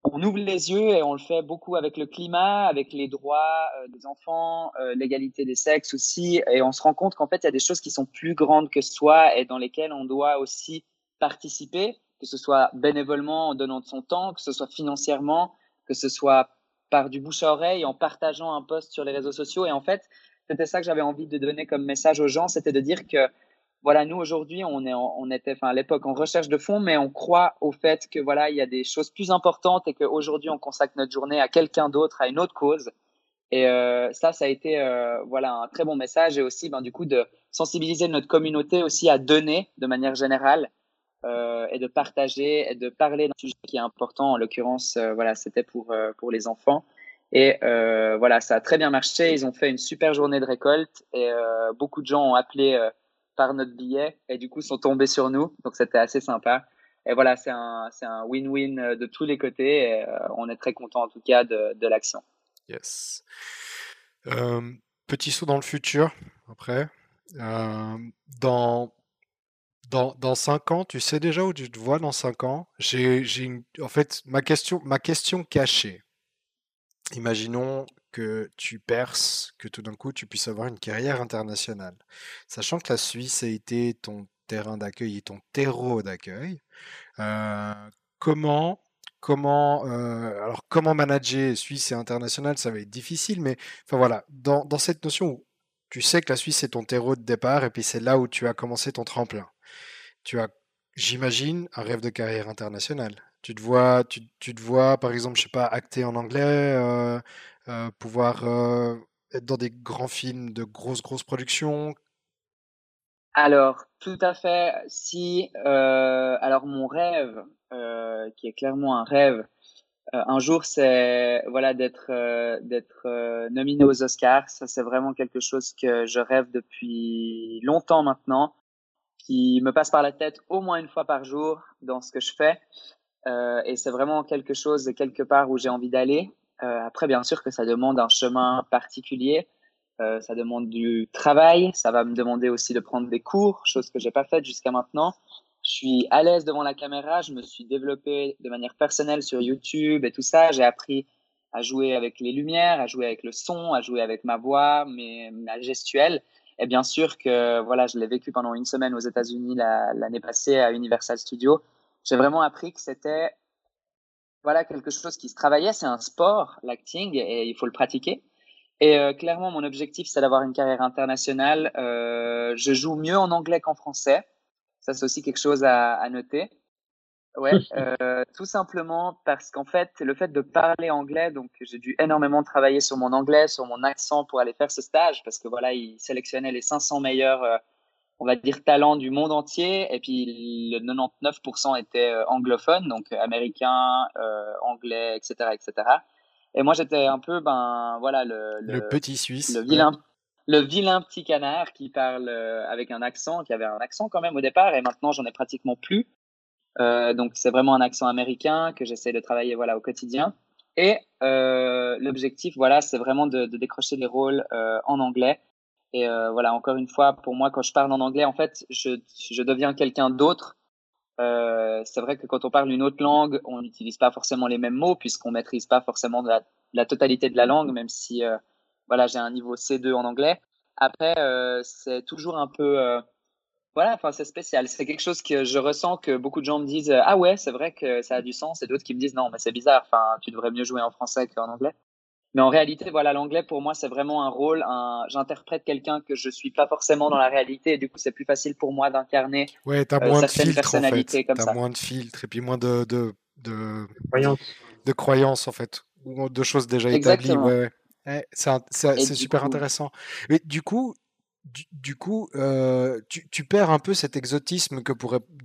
on ouvre les yeux et on le fait beaucoup avec le climat, avec les droits des enfants, l'égalité des sexes aussi, et on se rend compte qu'en fait, il y a des choses qui sont plus grandes que soi et dans lesquelles on doit aussi participer que ce soit bénévolement en donnant de son temps, que ce soit financièrement, que ce soit par du bouche à oreille, en partageant un post sur les réseaux sociaux. Et en fait, c'était ça que j'avais envie de donner comme message aux gens, c'était de dire que voilà, nous aujourd'hui, on est, on était, enfin à l'époque en recherche de fonds, mais on croit au fait que voilà, il y a des choses plus importantes et qu'aujourd'hui on consacre notre journée à quelqu'un d'autre, à une autre cause. Et euh, ça, ça a été euh, voilà un très bon message et aussi, ben du coup, de sensibiliser notre communauté aussi à donner de manière générale euh, et de partager et de parler d'un sujet qui est important. En l'occurrence, euh, voilà, c'était pour euh, pour les enfants. Et voilà, ça a très bien marché. Ils ont fait une super journée de récolte et beaucoup de gens ont appelé par notre billet et du coup sont tombés sur nous. Donc c'était assez sympa. Et voilà, c'est un win-win de tous les côtés. Et, on est très content en tout cas de, de l'action. Yes. petit saut dans le futur après. dans dans, dans 5 ans, tu sais déjà où tu te vois dans 5 ans? J'ai, j'ai en fait, ma question, ma question cachée. Imaginons que tu perces, que tout d'un coup tu puisses avoir une carrière internationale. Sachant que la Suisse a été ton terrain d'accueil et ton terreau d'accueil, euh, comment, comment, euh, alors comment manager Suisse et international, ça va être difficile, mais enfin voilà, dans, dans cette notion où tu sais que la Suisse est ton terreau de départ et puis c'est là où tu as commencé ton tremplin tu as, j'imagine, un rêve de carrière internationale. Tu te vois, tu, tu te vois, par exemple, je sais pas, acter en anglais, euh, euh, pouvoir euh, être dans des grands films de grosses, grosses productions. Alors, tout à fait. Si, alors mon rêve, qui est clairement un rêve, un jour, c'est voilà d'être d'être nominé aux Oscars. Ça, c'est vraiment quelque chose que je rêve depuis longtemps maintenant qui me passe par la tête au moins une fois par jour dans ce que je fais. Euh, et c'est vraiment quelque chose, quelque part où j'ai envie d'aller. Euh, après, bien sûr que ça demande un chemin particulier. Euh, ça demande du travail. Ça va me demander aussi de prendre des cours, chose que j'ai pas faite jusqu'à maintenant. Je suis à l'aise devant la caméra. Je me suis développé de manière personnelle sur YouTube et tout ça. J'ai appris à jouer avec les lumières, à jouer avec le son, à jouer avec ma voix, mes, ma gestuelle. Et bien sûr que voilà, je l'ai vécu pendant une semaine aux États-Unis l'année passée à Universal Studios. J'ai vraiment appris que c'était voilà quelque chose qui se travaillait. C'est un sport, l'acting, et il faut le pratiquer. Et euh, clairement, mon objectif, c'est d'avoir une carrière internationale. Euh, je joue mieux en anglais qu'en français. Ça, c'est aussi quelque chose à, à noter. Ouais, euh, tout simplement parce qu'en fait, le fait de parler anglais, donc j'ai dû énormément travailler sur mon anglais, sur mon accent pour aller faire ce stage, parce que voilà, ils sélectionnaient les 500 meilleurs euh, on va dire, talents du monde entier. Et puis, le 99% étaient anglophones, donc américains, anglais, etc., etc. Et moi, j'étais un peu, ben, voilà, le, le, petit Suisse. Le vilain, le vilain petit canard qui parle avec un accent, qui avait un accent quand même au départ, et maintenant, j'en ai pratiquement plus. Euh, donc c'est vraiment un accent américain que j'essaie de travailler voilà au quotidien. Et euh, l'objectif voilà c'est vraiment de, de, décrocher les rôles euh, en anglais. Et euh, voilà encore une fois pour moi quand je parle en anglais en fait je, je deviens quelqu'un d'autre. Euh, c'est vrai que quand on parle une autre langue on n'utilise pas forcément les mêmes mots puisqu'on maîtrise pas forcément la, la, totalité de la langue même si euh, voilà j'ai un niveau C2 en anglais. Après c'est toujours un peu voilà, enfin, c'est spécial. C'est quelque chose que je ressens que beaucoup de gens me disent Ah ouais, c'est vrai que ça a du sens, et d'autres qui me disent Non, mais c'est bizarre, enfin, tu devrais mieux jouer en français qu'en anglais. Mais en réalité, voilà, l'anglais pour moi, c'est vraiment un rôle. Un... J'interprète quelqu'un que je suis pas forcément dans la réalité, et du coup, c'est plus facile pour moi d'incarner ouais, as euh, moins de filtres, en fait. as moins de filtres, et puis moins de, de, de, de croyances, en fait, ou de choses déjà établies. Ouais, ouais. c'est super intéressant. Mais du coup, du, coup, euh, tu, perds un peu cet exotisme que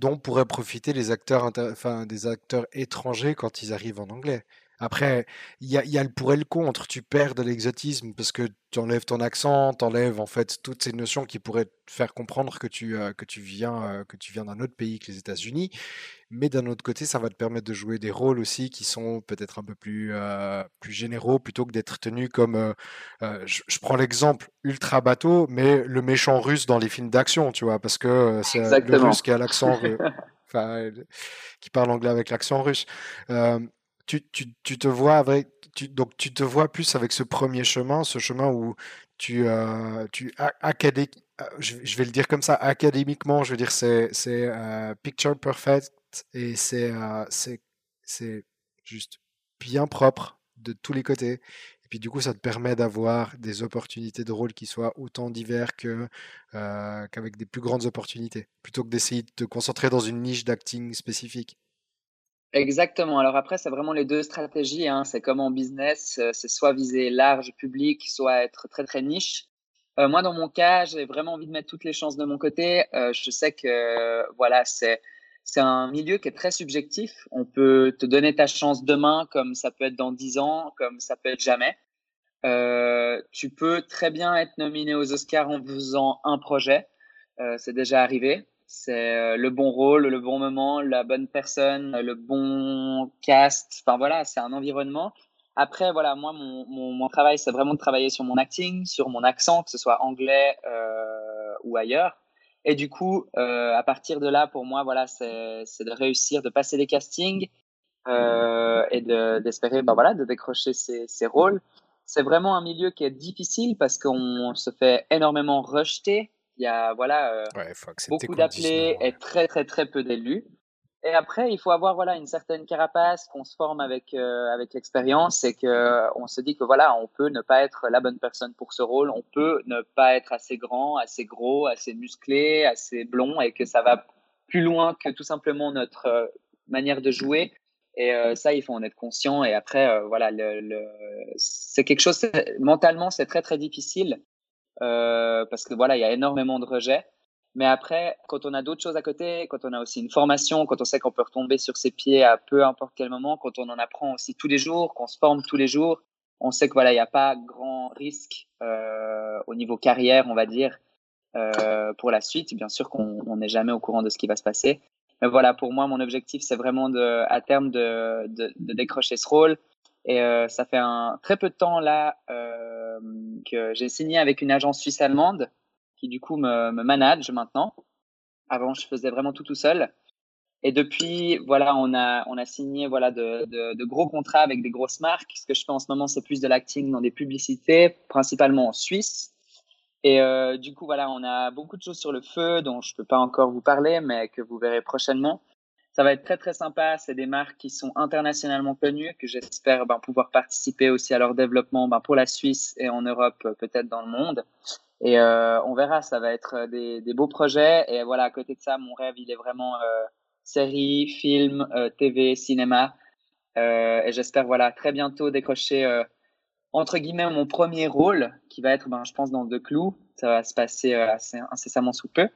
dont pourraient profiter les acteurs, enfin, des acteurs étrangers quand ils arrivent en anglais. Après, il y a, y a, le pour et le contre. Tu perds de l'exotisme parce que tu enlèves ton accent, tu enlèves en fait toutes ces notions qui pourraient te faire comprendre que tu, euh, euh, que tu viens d'un autre pays que les États-Unis. Mais d'un autre côté, ça va te permettre de jouer des rôles aussi qui sont peut-être un peu plus, euh, plus généraux plutôt que d'être tenu comme. Je, je, prends l'exemple ultra bateau, mais le méchant russe dans les films d'action, tu vois, parce que c'est le russe qui a l'accent. enfin, qui parle anglais avec l'accent russe tu, tu, tu, te vois avec, tu, donc tu te vois plus avec ce premier chemin, ce chemin où tu, euh, tu acadé, euh, je, je, vais le dire comme ça, académiquement, je veux dire, c'est, c'est euh, picture perfect et c'est, euh, juste bien propre de tous les côtés. Et puis du coup, ça te permet d'avoir des opportunités de rôle qui soient autant divers que, euh, qu'avec des plus grandes opportunités, plutôt que d'essayer de te concentrer dans une niche d'acting spécifique. Exactement. Alors après, c'est vraiment les deux stratégies. Hein. C'est comme en business, euh, c'est soit viser large public, soit être très très niche. Euh, moi, dans mon cas, j'ai vraiment envie de mettre toutes les chances de mon côté. Je sais que voilà, c'est c'est un milieu qui est très subjectif. On peut te donner ta chance demain, comme ça peut être dans dix ans, comme ça peut être jamais. Euh, tu peux très bien être nominé aux Oscars en faisant un projet. Euh, c'est déjà arrivé. C'est euh, le bon rôle, le bon moment, la bonne personne, le bon cast. Enfin voilà, c'est un environnement. Après, voilà, moi, mon, mon, mon travail, c'est vraiment de travailler sur mon acting, sur mon accent, que ce soit anglais euh, ou ailleurs. Et du coup, euh, à partir de là, pour moi, voilà, c'est de réussir, de passer des castings euh, et d'espérer, ben voilà, de décrocher ces, ces rôles. C'est vraiment un milieu qui est difficile parce qu'on se fait énormément rejeter il y a voilà, euh, beaucoup d'appelés et très très très peu d'élus. Et après, il faut avoir voilà une certaine carapace qu'on se forme avec euh, avec l'expérience et que on se dit que voilà, on peut ne pas être la bonne personne pour ce rôle, on peut ne pas être assez grand, assez gros, assez musclé, assez blond et que ça va plus loin que tout simplement notre euh, manière de jouer. Et ça, il faut en être conscient. Et après, voilà, le, le c'est quelque chose mentalement, c'est très très difficile euh, parce que voilà, il y a énormément de rejets. Mais après, quand on a d'autres choses à côté, quand on a aussi une formation, quand on sait qu'on peut retomber sur ses pieds à peu importe quel moment, quand on en apprend aussi tous les jours, qu'on se forme tous les jours, on sait que voilà, il n'y a pas grand risque euh, au niveau carrière, on va dire, euh, pour la suite. Bien sûr qu'on n'est jamais au courant de ce qui va se passer. Mais voilà, pour moi, mon objectif, c'est vraiment de, à terme de, de, décrocher ce rôle, et euh, ça fait un très peu de temps là euh, que j'ai signé avec une agence suisse allemande qui du coup me, me manage maintenant. Avant, je faisais vraiment tout tout seul. Et depuis, voilà, on a on a signé voilà de, de, gros contrats avec des grosses marques. Ce que je fais en ce moment, c'est plus de l'acting dans des publicités, principalement en Suisse. Et euh, du coup, voilà, on a beaucoup de choses sur le feu dont je peux pas encore vous parler, mais que vous verrez prochainement ça va être très très sympa. C'est des marques qui sont internationalement connues, que j'espère ben, pouvoir participer aussi à leur développement ben, pour la Suisse et en Europe, euh, peut-être dans le monde. Et euh, on verra, ça va être des, des, beaux projets. Et voilà, à côté de ça, mon rêve, il est vraiment euh, série, film, euh, TV, cinéma. Euh, et j'espère voilà très bientôt décrocher euh, entre guillemets mon premier rôle, qui va être, ben, je pense, dans The Clou. Ça va se passer assez incessamment sous peu.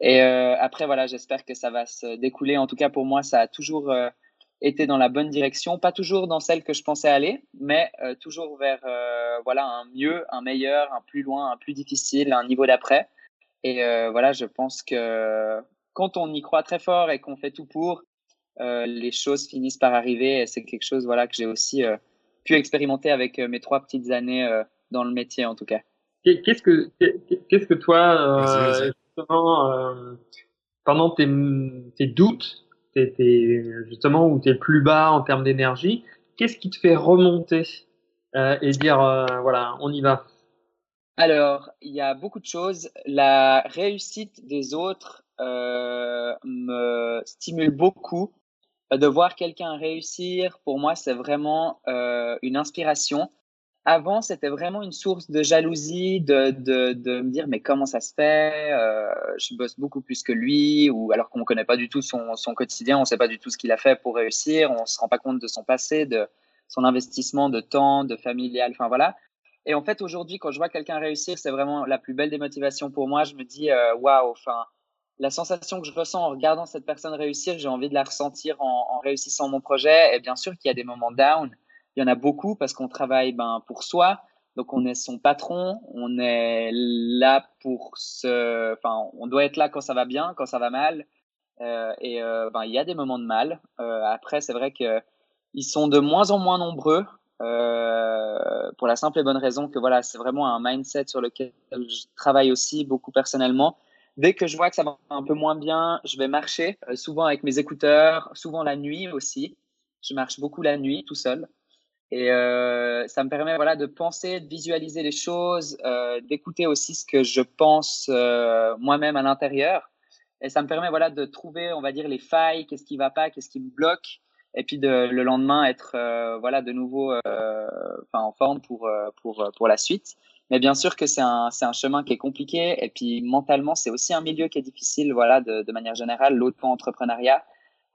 Et après, voilà, j'espère que ça va se découler. En tout cas, pour moi, ça a toujours été dans la bonne direction, pas toujours dans celle que je pensais aller, mais toujours vers voilà un mieux, un meilleur, un plus loin, un plus difficile, un niveau d'après. Et voilà, je pense que quand on y croit très fort et qu'on fait tout pour, euh, les choses finissent par arriver. Et c'est quelque chose voilà, que j'ai aussi euh, pu expérimenter avec euh, mes trois petites années dans le métier, en tout cas. Qu'est-ce que, qu'est-ce que toi, justement, pendant tes, tes doutes, tes, justement, où tu es plus bas en termes d'énergie, qu'est-ce qui te fait remonter et dire, voilà, on y va? Alors, il y a beaucoup de choses. La réussite des autres euh, me stimule beaucoup. De voir quelqu'un réussir, pour moi, c'est vraiment euh, une inspiration. Avant, c'était vraiment une source de jalousie, de, de, de, me dire mais comment ça se fait euh, Je bosse beaucoup plus que lui, ou alors qu'on ne connaît pas du tout son, son quotidien, on ne sait pas du tout ce qu'il a fait pour réussir, on ne se rend pas compte de son passé, de son investissement de temps, de familial, enfin voilà. Et en fait, aujourd'hui, quand je vois quelqu'un réussir, c'est vraiment la plus belle des motivations pour moi. Je me dis euh, waouh, enfin la sensation que je ressens en regardant cette personne réussir, j'ai envie de la ressentir en, réussissant mon projet. Et bien sûr qu'il y a des moments down. Il y en a beaucoup parce qu'on travaille ben, pour soi. Donc on est son patron, on est là pour se, enfin on doit être là quand ça va bien, quand ça va mal. Euh, et euh, ben il y a des moments de mal. Euh, après c'est vrai que ils sont de moins en moins nombreux pour la simple et bonne raison que voilà c'est vraiment un mindset sur lequel je travaille aussi beaucoup personnellement dès que je vois que ça va un peu moins bien, je vais marcher, souvent avec mes écouteurs, souvent la nuit aussi. Je marche beaucoup la nuit tout seul. Et euh, ça me permet voilà, de penser, de visualiser les choses, euh, d'écouter aussi ce que je pense euh, moi-même à l'intérieur. Et ça me permet voilà, de trouver, on va dire, les failles, qu'est-ce qui va pas, qu'est-ce qui me bloque. Et puis de, le lendemain, être euh, voilà, de nouveau en forme pour, pour, pour la suite. Mais bien sûr que c'est un, c'est un chemin qui est compliqué. Et puis mentalement, c'est aussi un milieu qui est difficile, voilà, de, de manière générale. L'auto-entrepreneuriat,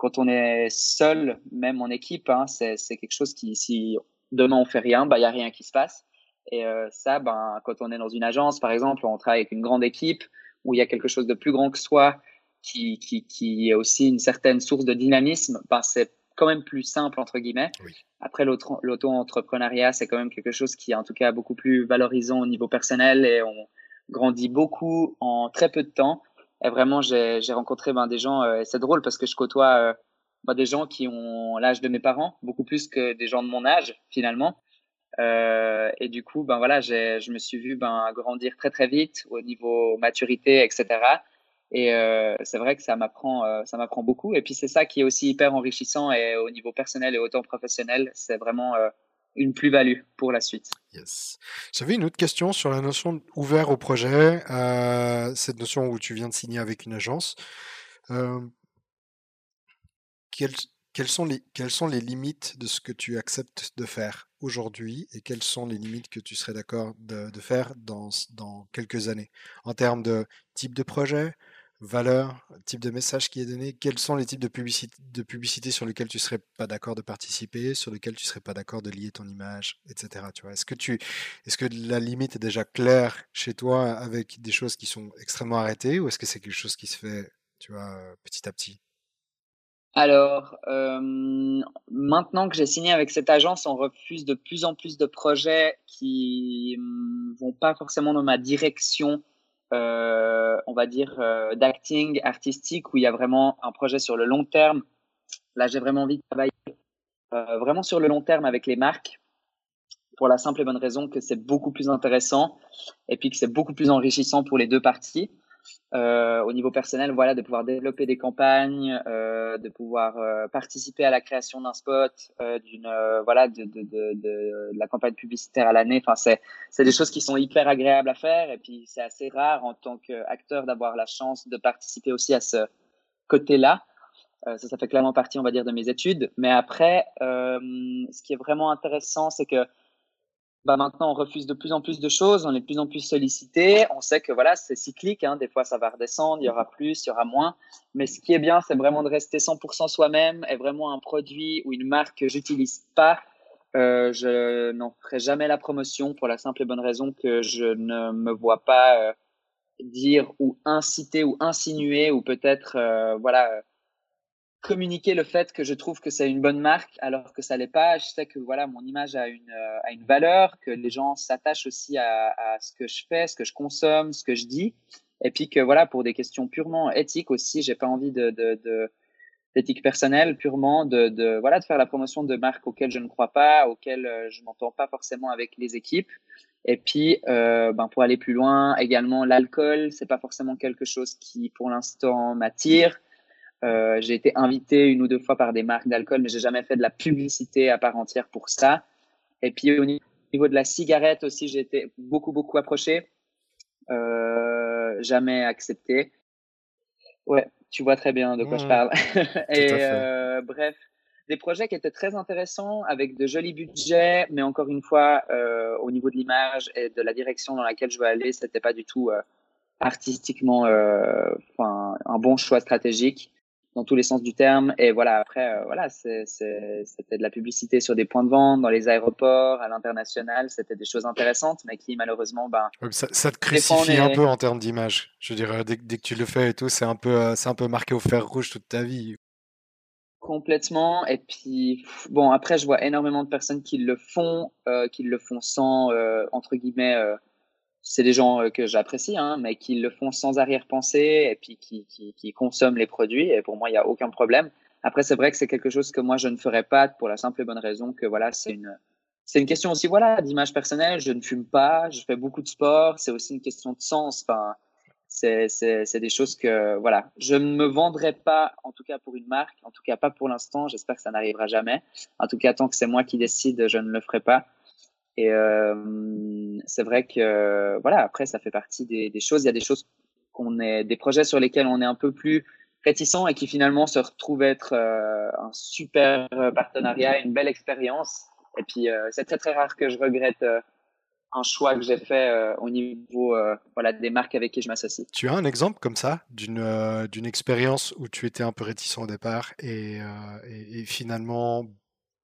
quand on est seul, même en équipe, hein, c'est, quelque chose qui, si demain on fait rien, bah il y a rien qui se passe. Et euh, ça, ben, quand on est dans une agence, par exemple, on travaille avec une grande équipe où il y a quelque chose de plus grand que soi, qui, qui, qui est aussi une certaine source de dynamisme, ben, c'est quand même plus simple, entre guillemets. Après, l'auto-entrepreneuriat, c'est quand même quelque chose qui est en tout cas beaucoup plus valorisant au niveau personnel et on grandit beaucoup en très peu de temps. Et vraiment, j'ai rencontré ben, des gens, euh, et c'est drôle parce que je côtoie euh, ben, des gens qui ont l'âge de mes parents, beaucoup plus que des gens de mon âge, finalement. Euh, et du coup, ben voilà, je me suis vu ben, grandir très très vite au niveau maturité, etc. Et c'est vrai que ça m'apprend, beaucoup. Et puis c'est ça qui est aussi hyper enrichissant et au niveau personnel et autant professionnel, c'est vraiment une plus-value pour la suite. Yes. J'avais une autre question sur la notion ouvert au projet, cette notion où tu viens de signer avec une agence. Quelles, quelles, sont les, limites de ce que tu acceptes de faire aujourd'hui et quelles sont les limites que tu serais d'accord de, faire dans quelques années? En termes de type de projet, valeur, type de message qui est donné, quels sont les types de publicité, de publicité sur lesquels tu serais pas d'accord de participer, sur lesquels tu serais pas d'accord de lier ton image, etc. Tu vois, est-ce que tu, est-ce que la limite est déjà claire chez toi avec des choses qui sont extrêmement arrêtées ou est-ce que c'est quelque chose qui se fait, tu vois, petit à petit? Alors, maintenant que j'ai signé avec cette agence, on refuse de plus en plus de projets qui ne vont pas forcément dans ma direction euh, on va dire, euh, d'acting artistique où il y a vraiment un projet sur le long terme. Là, j'ai vraiment envie de travailler euh, vraiment sur le long terme avec les marques pour la simple et bonne raison que c'est beaucoup plus intéressant et puis que c'est beaucoup plus enrichissant pour les deux parties. Euh, au niveau personnel, voilà, de pouvoir développer des campagnes, euh, de pouvoir euh, participer à la création d'un spot, d'une voilà, de, de, de, de, la campagne publicitaire à l'année. Enfin, c'est c'est des choses qui sont hyper agréables à faire et puis c'est assez rare en tant qu'acteur d'avoir la chance de participer aussi à ce côté-là. ça, ça fait clairement partie, on va dire, de mes études. Mais après, ce qui est vraiment intéressant, c'est que bah maintenant on refuse de plus en plus de choses, on est de plus en plus sollicité. On sait que voilà, c'est cyclique, hein. des fois ça va redescendre, il y aura plus, il y aura moins. Mais ce qui est bien, c'est vraiment de rester 100% soi-même et vraiment un produit ou une marque que j'utilise pas. Euh, je n'en ferai jamais la promotion pour la simple et bonne raison que je ne me vois pas euh, dire ou inciter ou insinuer ou peut-être euh, voilà communiquer le fait que je trouve que c'est une bonne marque alors que ça l'est pas. Je sais que voilà mon image a une a une valeur, que les gens s'attachent aussi à, à, ce que je fais, ce que je consomme, ce que je dis, et puis que voilà pour des questions purement éthiques aussi, j'ai pas envie de, de, de d'éthique personnelle purement de, de voilà de faire la promotion de marques auxquelles je ne crois pas, auxquelles je m'entends pas forcément avec les équipes. Et puis, euh, ben pour aller plus loin, également l'alcool, c'est pas forcément quelque chose qui, pour l'instant, m'attire. Euh, j'ai été invité une ou deux fois par des marques d'alcool, mais j'ai jamais fait de la publicité à part entière pour ça. Et puis au niveau de la cigarette aussi, j'ai été beaucoup beaucoup approché, euh, jamais accepté. Ouais, tu vois très bien de quoi je mmh. parle. Et euh, bref, des projets qui étaient très intéressants avec de jolis budgets, mais encore une fois, au niveau de l'image et de la direction dans laquelle je veux aller, c'était pas du tout artistiquement, enfin, un bon choix stratégique dans tous les sens du terme. Et voilà, après, euh, voilà, c'était de la publicité sur des points de vente, dans les aéroports, à l'international. C'était des choses intéressantes, mais qui malheureusement, ben, ça, ça, te crucifie un peu en termes d'image. Je veux dire, dès, dès, que tu le fais et tout, c'est un peu, c'est un peu marqué au fer rouge toute ta vie. Complètement. Et puis, bon, après, je vois énormément de personnes qui le font, euh, qui le font sans, euh, entre guillemets, euh, c'est des gens euh, que j'apprécie, hein, mais qui le font sans arrière-pensée et puis qui, qui, qui, consomment les produits. Et pour moi, il n'y a aucun problème. Après, c'est vrai que c'est quelque chose que moi, je ne ferais pas pour la simple et bonne raison que, voilà, c'est une, c'est une question aussi, voilà, d'image personnelle. Je ne fume pas, je fais beaucoup de sport. C'est aussi une question de sens. Enfin, c'est des choses que voilà, je ne me vendrai pas, en tout cas pour une marque, en tout cas pas pour l'instant. J'espère que ça n'arrivera jamais. En tout cas, tant que c'est moi qui décide, je ne le ferai pas. Et euh, c'est vrai que voilà, après ça fait partie des, choses. Il y a des choses qu'on est, des projets sur lesquels on est un peu plus réticent et qui finalement se retrouvent être euh, un super partenariat, une belle expérience. Et puis euh, c'est très très rare que je regrette euh, un choix que j'ai fait euh, au niveau euh, voilà, des marques avec qui je m'associe. Tu as un exemple comme ça d'une euh, d'une expérience où tu étais un peu réticent au départ et finalement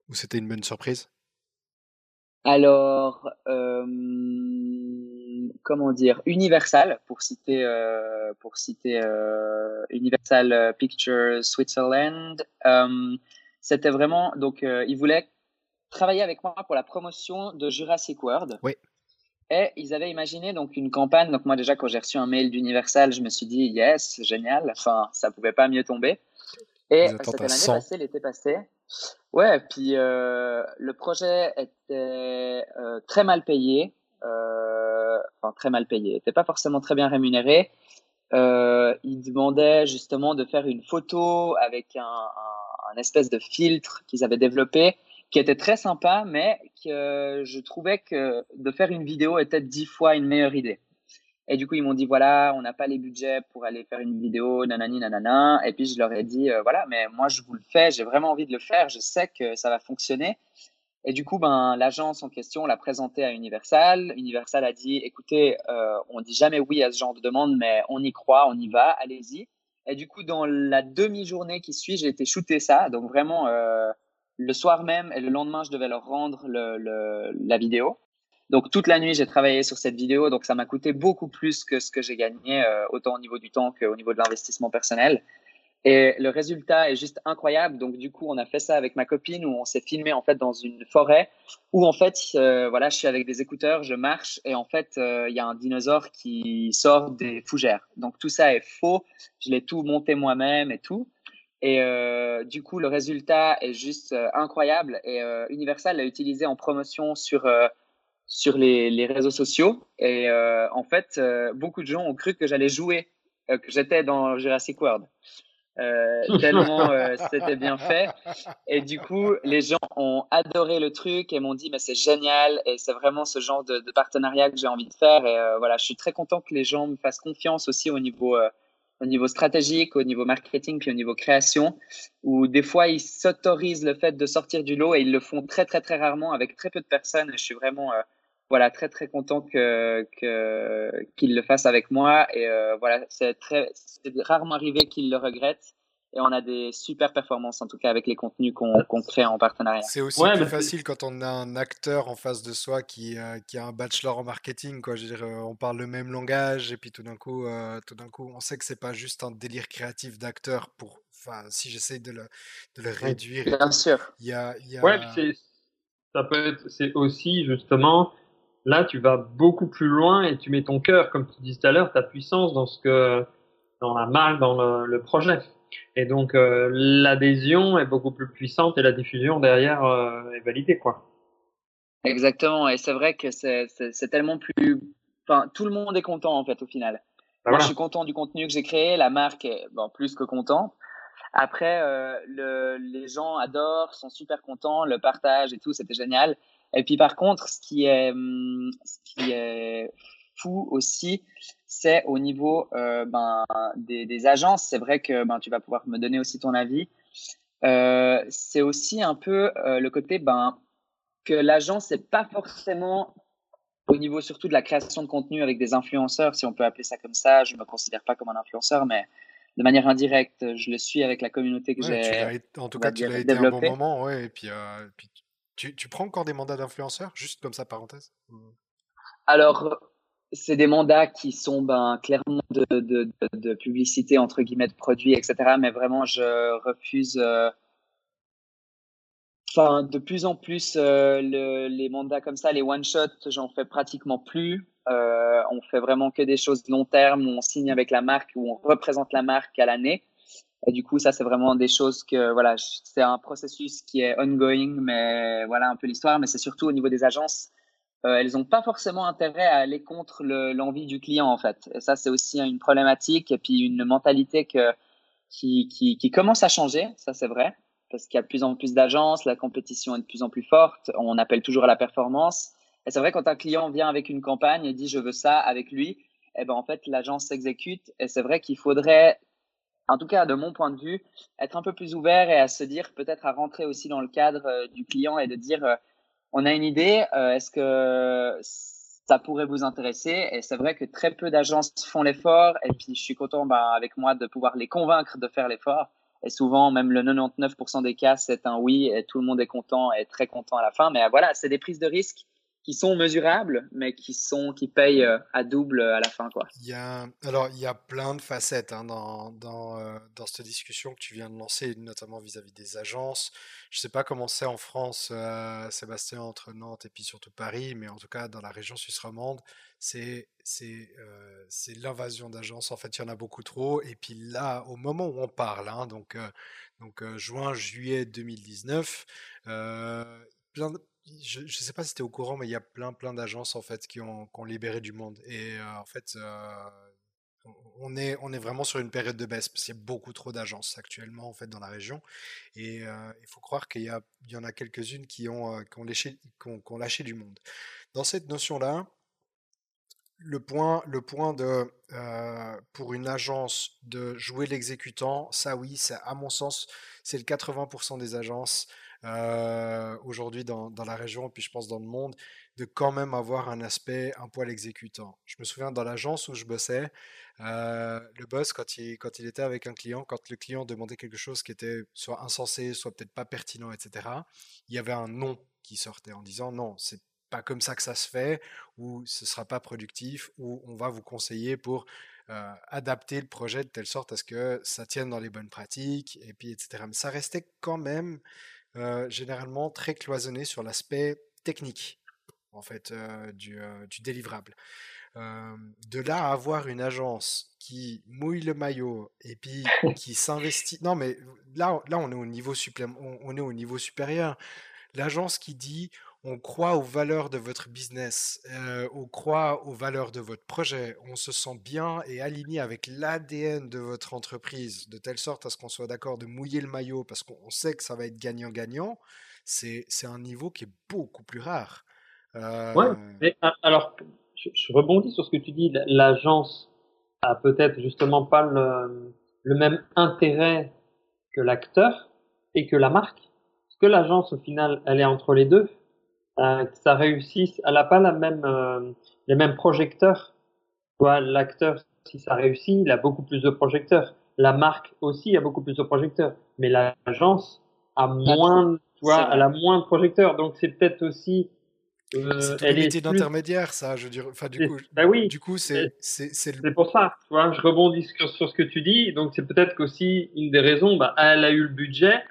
où c'était une bonne surprise? Alors, comment dire, Universal, pour citer, pour citer Universal Pictures Switzerland, c'était vraiment, donc ils voulaient travailler avec moi pour la promotion de Jurassic World. Oui. Et ils avaient imaginé donc une campagne. Donc moi déjà quand j'ai reçu un mail d'Universal, je me suis dit yes, génial. Enfin, ça pouvait pas mieux tomber. Et c'était l'année passée, l'été passé. Ouais, puis euh, le projet était euh, très mal payé. Euh, enfin très mal payé. était pas forcément très bien rémunéré. Ils demandaient justement de faire une photo avec un espèce de filtre qu'ils avaient développé qui était très sympa, mais que je trouvais que de faire une vidéo était dix fois une meilleure idée. Et du coup, ils m'ont dit, voilà, on n'a pas les budgets pour aller faire une vidéo, nanani, nanana. Et puis, je leur ai dit, euh, voilà, mais moi, je vous le fais, j'ai vraiment envie de le faire, je sais que ça va fonctionner. Et du coup, ben, l'agence en question l'a présenté à Universal. Universal a dit, écoutez, euh, on dit jamais oui à ce genre de demande, mais on y croit, on y va, allez-y. Et du coup, dans la demi-journée qui suit, j'ai été shooter ça. Donc, vraiment, euh, le soir même et le lendemain, je devais leur rendre le, la vidéo. Donc toute la nuit, j'ai travaillé sur cette vidéo. Donc ça m'a coûté beaucoup plus que ce que j'ai gagné, euh, autant au niveau du temps qu'au niveau de l'investissement personnel. Et le résultat est juste incroyable. Donc du coup, on a fait ça avec ma copine où on s'est filmé en fait dans une forêt où en fait, euh, voilà, je suis avec des écouteurs, je marche et en fait, euh, il y a un dinosaure qui sort des fougères. Donc tout ça est faux. Je l'ai tout monté moi-même et tout. Et euh, du coup, le résultat est juste euh, incroyable. Et euh, Universal l'a utilisé en promotion sur, sur les, les, réseaux sociaux. Et euh, en fait, beaucoup de gens ont cru que j'allais jouer, que j'étais dans Jurassic World. tellement c'était bien fait. Et du coup, les gens ont adoré le truc et m'ont dit, mais c'est génial. Et c'est vraiment ce genre de, de partenariat que j'ai envie de faire. Et voilà, je suis très content que les gens me fassent confiance aussi au niveau au niveau stratégique, au niveau marketing, puis au niveau création, où des fois ils s'autorisent le fait de sortir du lot et ils le font très très très rarement avec très peu de personnes. Je suis vraiment euh, voilà très très content que qu'ils le fassent avec moi et euh, voilà c'est très c'est rarement arrivé qu'ils le regrettent et on a des super performances en tout cas avec les contenus qu'on crée en partenariat. C'est aussi plus facile quand on a un acteur en face de soi qui, euh, qui a un bachelor en marketing. Quoi. Je veux dire, euh, on parle le même langage et puis tout d'un coup, euh, tout d'un coup, on sait que c'est pas juste un délire créatif d'acteur pour. Enfin, si j'essaie de le, de le réduire. Bien sûr. Il y a, y a... Ouais, ça peut être, c'est aussi justement là, tu vas beaucoup plus loin et tu mets ton cœur, comme tu disais tout à l'heure, ta puissance dans ce que, dans la marque, dans le, le projet. Et donc euh, l'adhésion est beaucoup plus puissante et la diffusion derrière euh, est validée, quoi. Exactement. Et c'est vrai que c'est tellement plus. Enfin, tout le monde est content en fait au final. Bah Moi, je suis content du contenu que j'ai créé. La marque est bon, plus que contente. Après, euh, le, les gens adorent, sont super contents, le partage et tout, c'était génial. Et puis par contre, ce qui est, hum, ce qui est fou aussi, c'est au niveau euh, ben, des, des, agences. C'est vrai que ben, tu vas pouvoir me donner aussi ton avis. Euh, c'est aussi un peu euh, le côté ben, que l'agence n'est pas forcément au niveau surtout de la création de contenu avec des influenceurs, si on peut appeler ça comme ça. Je ne me considère pas comme un influenceur, mais de manière indirecte, je le suis avec la communauté que j'ai. En tout cas, tu l'as été un bon moment, ouais. Et puis, euh, puis tu, prends encore des mandats d'influenceurs, juste comme ça, parenthèse? Alors, c'est des mandats qui sont ben, clairement de, publicité, entre guillemets, de produits, etc. Mais vraiment, je refuse. Euh, enfin, de plus en plus, euh, le, les mandats comme ça, les one-shots, j'en fais pratiquement plus. Euh, on fait vraiment que des choses long terme où on signe avec la marque, où on représente la marque à l'année. Et du coup, ça, c'est vraiment des choses que, voilà, c'est un processus qui est ongoing, mais voilà un peu l'histoire. Mais c'est surtout au niveau des agences euh, elles n'ont pas forcément intérêt à aller contre l'envie du client en fait. Et ça, c'est aussi une problématique et puis une mentalité qui, qui commence à changer, ça c'est vrai, parce qu'il y a de plus en plus d'agences, la compétition est de plus en plus forte, on appelle toujours à la performance. Et c'est vrai quand un client vient avec une campagne et dit je veux ça avec lui, eh ben en fait l'agence s'exécute et c'est vrai qu'il faudrait en tout cas de mon point de vue, être un peu plus ouvert et à se dire peut-être à rentrer aussi dans le cadre euh, du client et de dire euh, on a une idée, euh, est-ce que ça pourrait vous intéresser? Et c'est vrai que très peu d'agences font l'effort, et puis je suis content bah, avec moi de pouvoir les convaincre de faire l'effort. Et souvent, même le 99% des cas, c'est un oui, et tout le monde est content et très content à la fin. Mais voilà, c'est des prises de risques qui sont mesurables, mais qui sont qui payent euh, à double à la fin, quoi. Il y a, alors il y a plein de facettes hein, dans dans, euh, dans cette discussion que tu viens de lancer, notamment vis-à-vis des agences. Je sais pas comment c'est en France, euh, Sébastien, entre Nantes et puis surtout Paris, mais en tout cas dans la région suisse romande, c'est c'est c'est l'invasion d'agences. En fait, il y en a beaucoup trop. Et puis là, au moment où on parle, hein, donc donc juin juillet 2019, plein je ne sais pas si tu es au courant, mais il y a plein, plein d'agences en fait qui ont, libéré du monde. Et euh, en fait, euh, on, est, on est vraiment sur une période de baisse parce qu'il y a beaucoup trop d'agences actuellement en fait dans la région. Et euh, il faut croire qu'il y, y, en a quelques-unes qui ont, qui qui lâché du monde. Dans cette notion-là, le point, le point de, pour une agence de jouer l'exécutant, ça oui, ça, à mon sens, c'est le 80% des agences euh, aujourd'hui dans, la région, puis je pense dans le monde, de quand même avoir un aspect un poil exécutant. Je me souviens dans l'agence où je bossais, euh, le boss, quand il, quand il était avec un client, quand le client demandait quelque chose qui était soit insensé, soit peut-être pas pertinent, etc., il y avait un non qui sortait en disant non, c'est pas comme ça que ça se fait, ou ce sera pas productif, ou on va vous conseiller pour euh, adapter le projet de telle sorte à ce que ça tienne dans les bonnes pratiques, et puis etc. Mais ça restait quand même euh, généralement très cloisonné sur l'aspect technique en fait euh, du, euh, du, délivrable. de là à avoir une agence qui mouille le maillot et puis qui s'investit. Non, mais là, là, on est au niveau on est au niveau supérieur. L'agence qui dit on croit aux valeurs de votre business, euh, on croit aux valeurs de votre projet, on se sent bien et aligné avec l'ADN de votre entreprise, de telle sorte à ce qu'on soit d'accord de mouiller le maillot parce qu'on sait que ça va être gagnant-gagnant, c'est un niveau qui est beaucoup plus rare. Euh... Ouais, mais ah, alors, je, je, rebondis sur ce que tu dis, l'agence a peut-être justement pas le, le même intérêt que l'acteur et que la marque. Est-ce que l'agence, au final, elle est entre les deux euh, que ça réussisse. Elle n'a pas la même, euh, les mêmes projecteurs. L'acteur, si ça réussit, il a beaucoup plus de projecteurs. la marque aussi a beaucoup plus de projecteurs, mais l'agence a moins, tu vois, elle a moins de projecteurs. Donc c'est peut-être aussi euh, c'est un métier d'intermédiaire, ça, je veux dire. Enfin, du coup, bah oui, du coup, c'est c'est pour ça. Tu vois, je rebondis sur, sur ce que tu dis. Donc, c'est peut-être qu'aussi une des raisons. Bah, elle a eu le budget,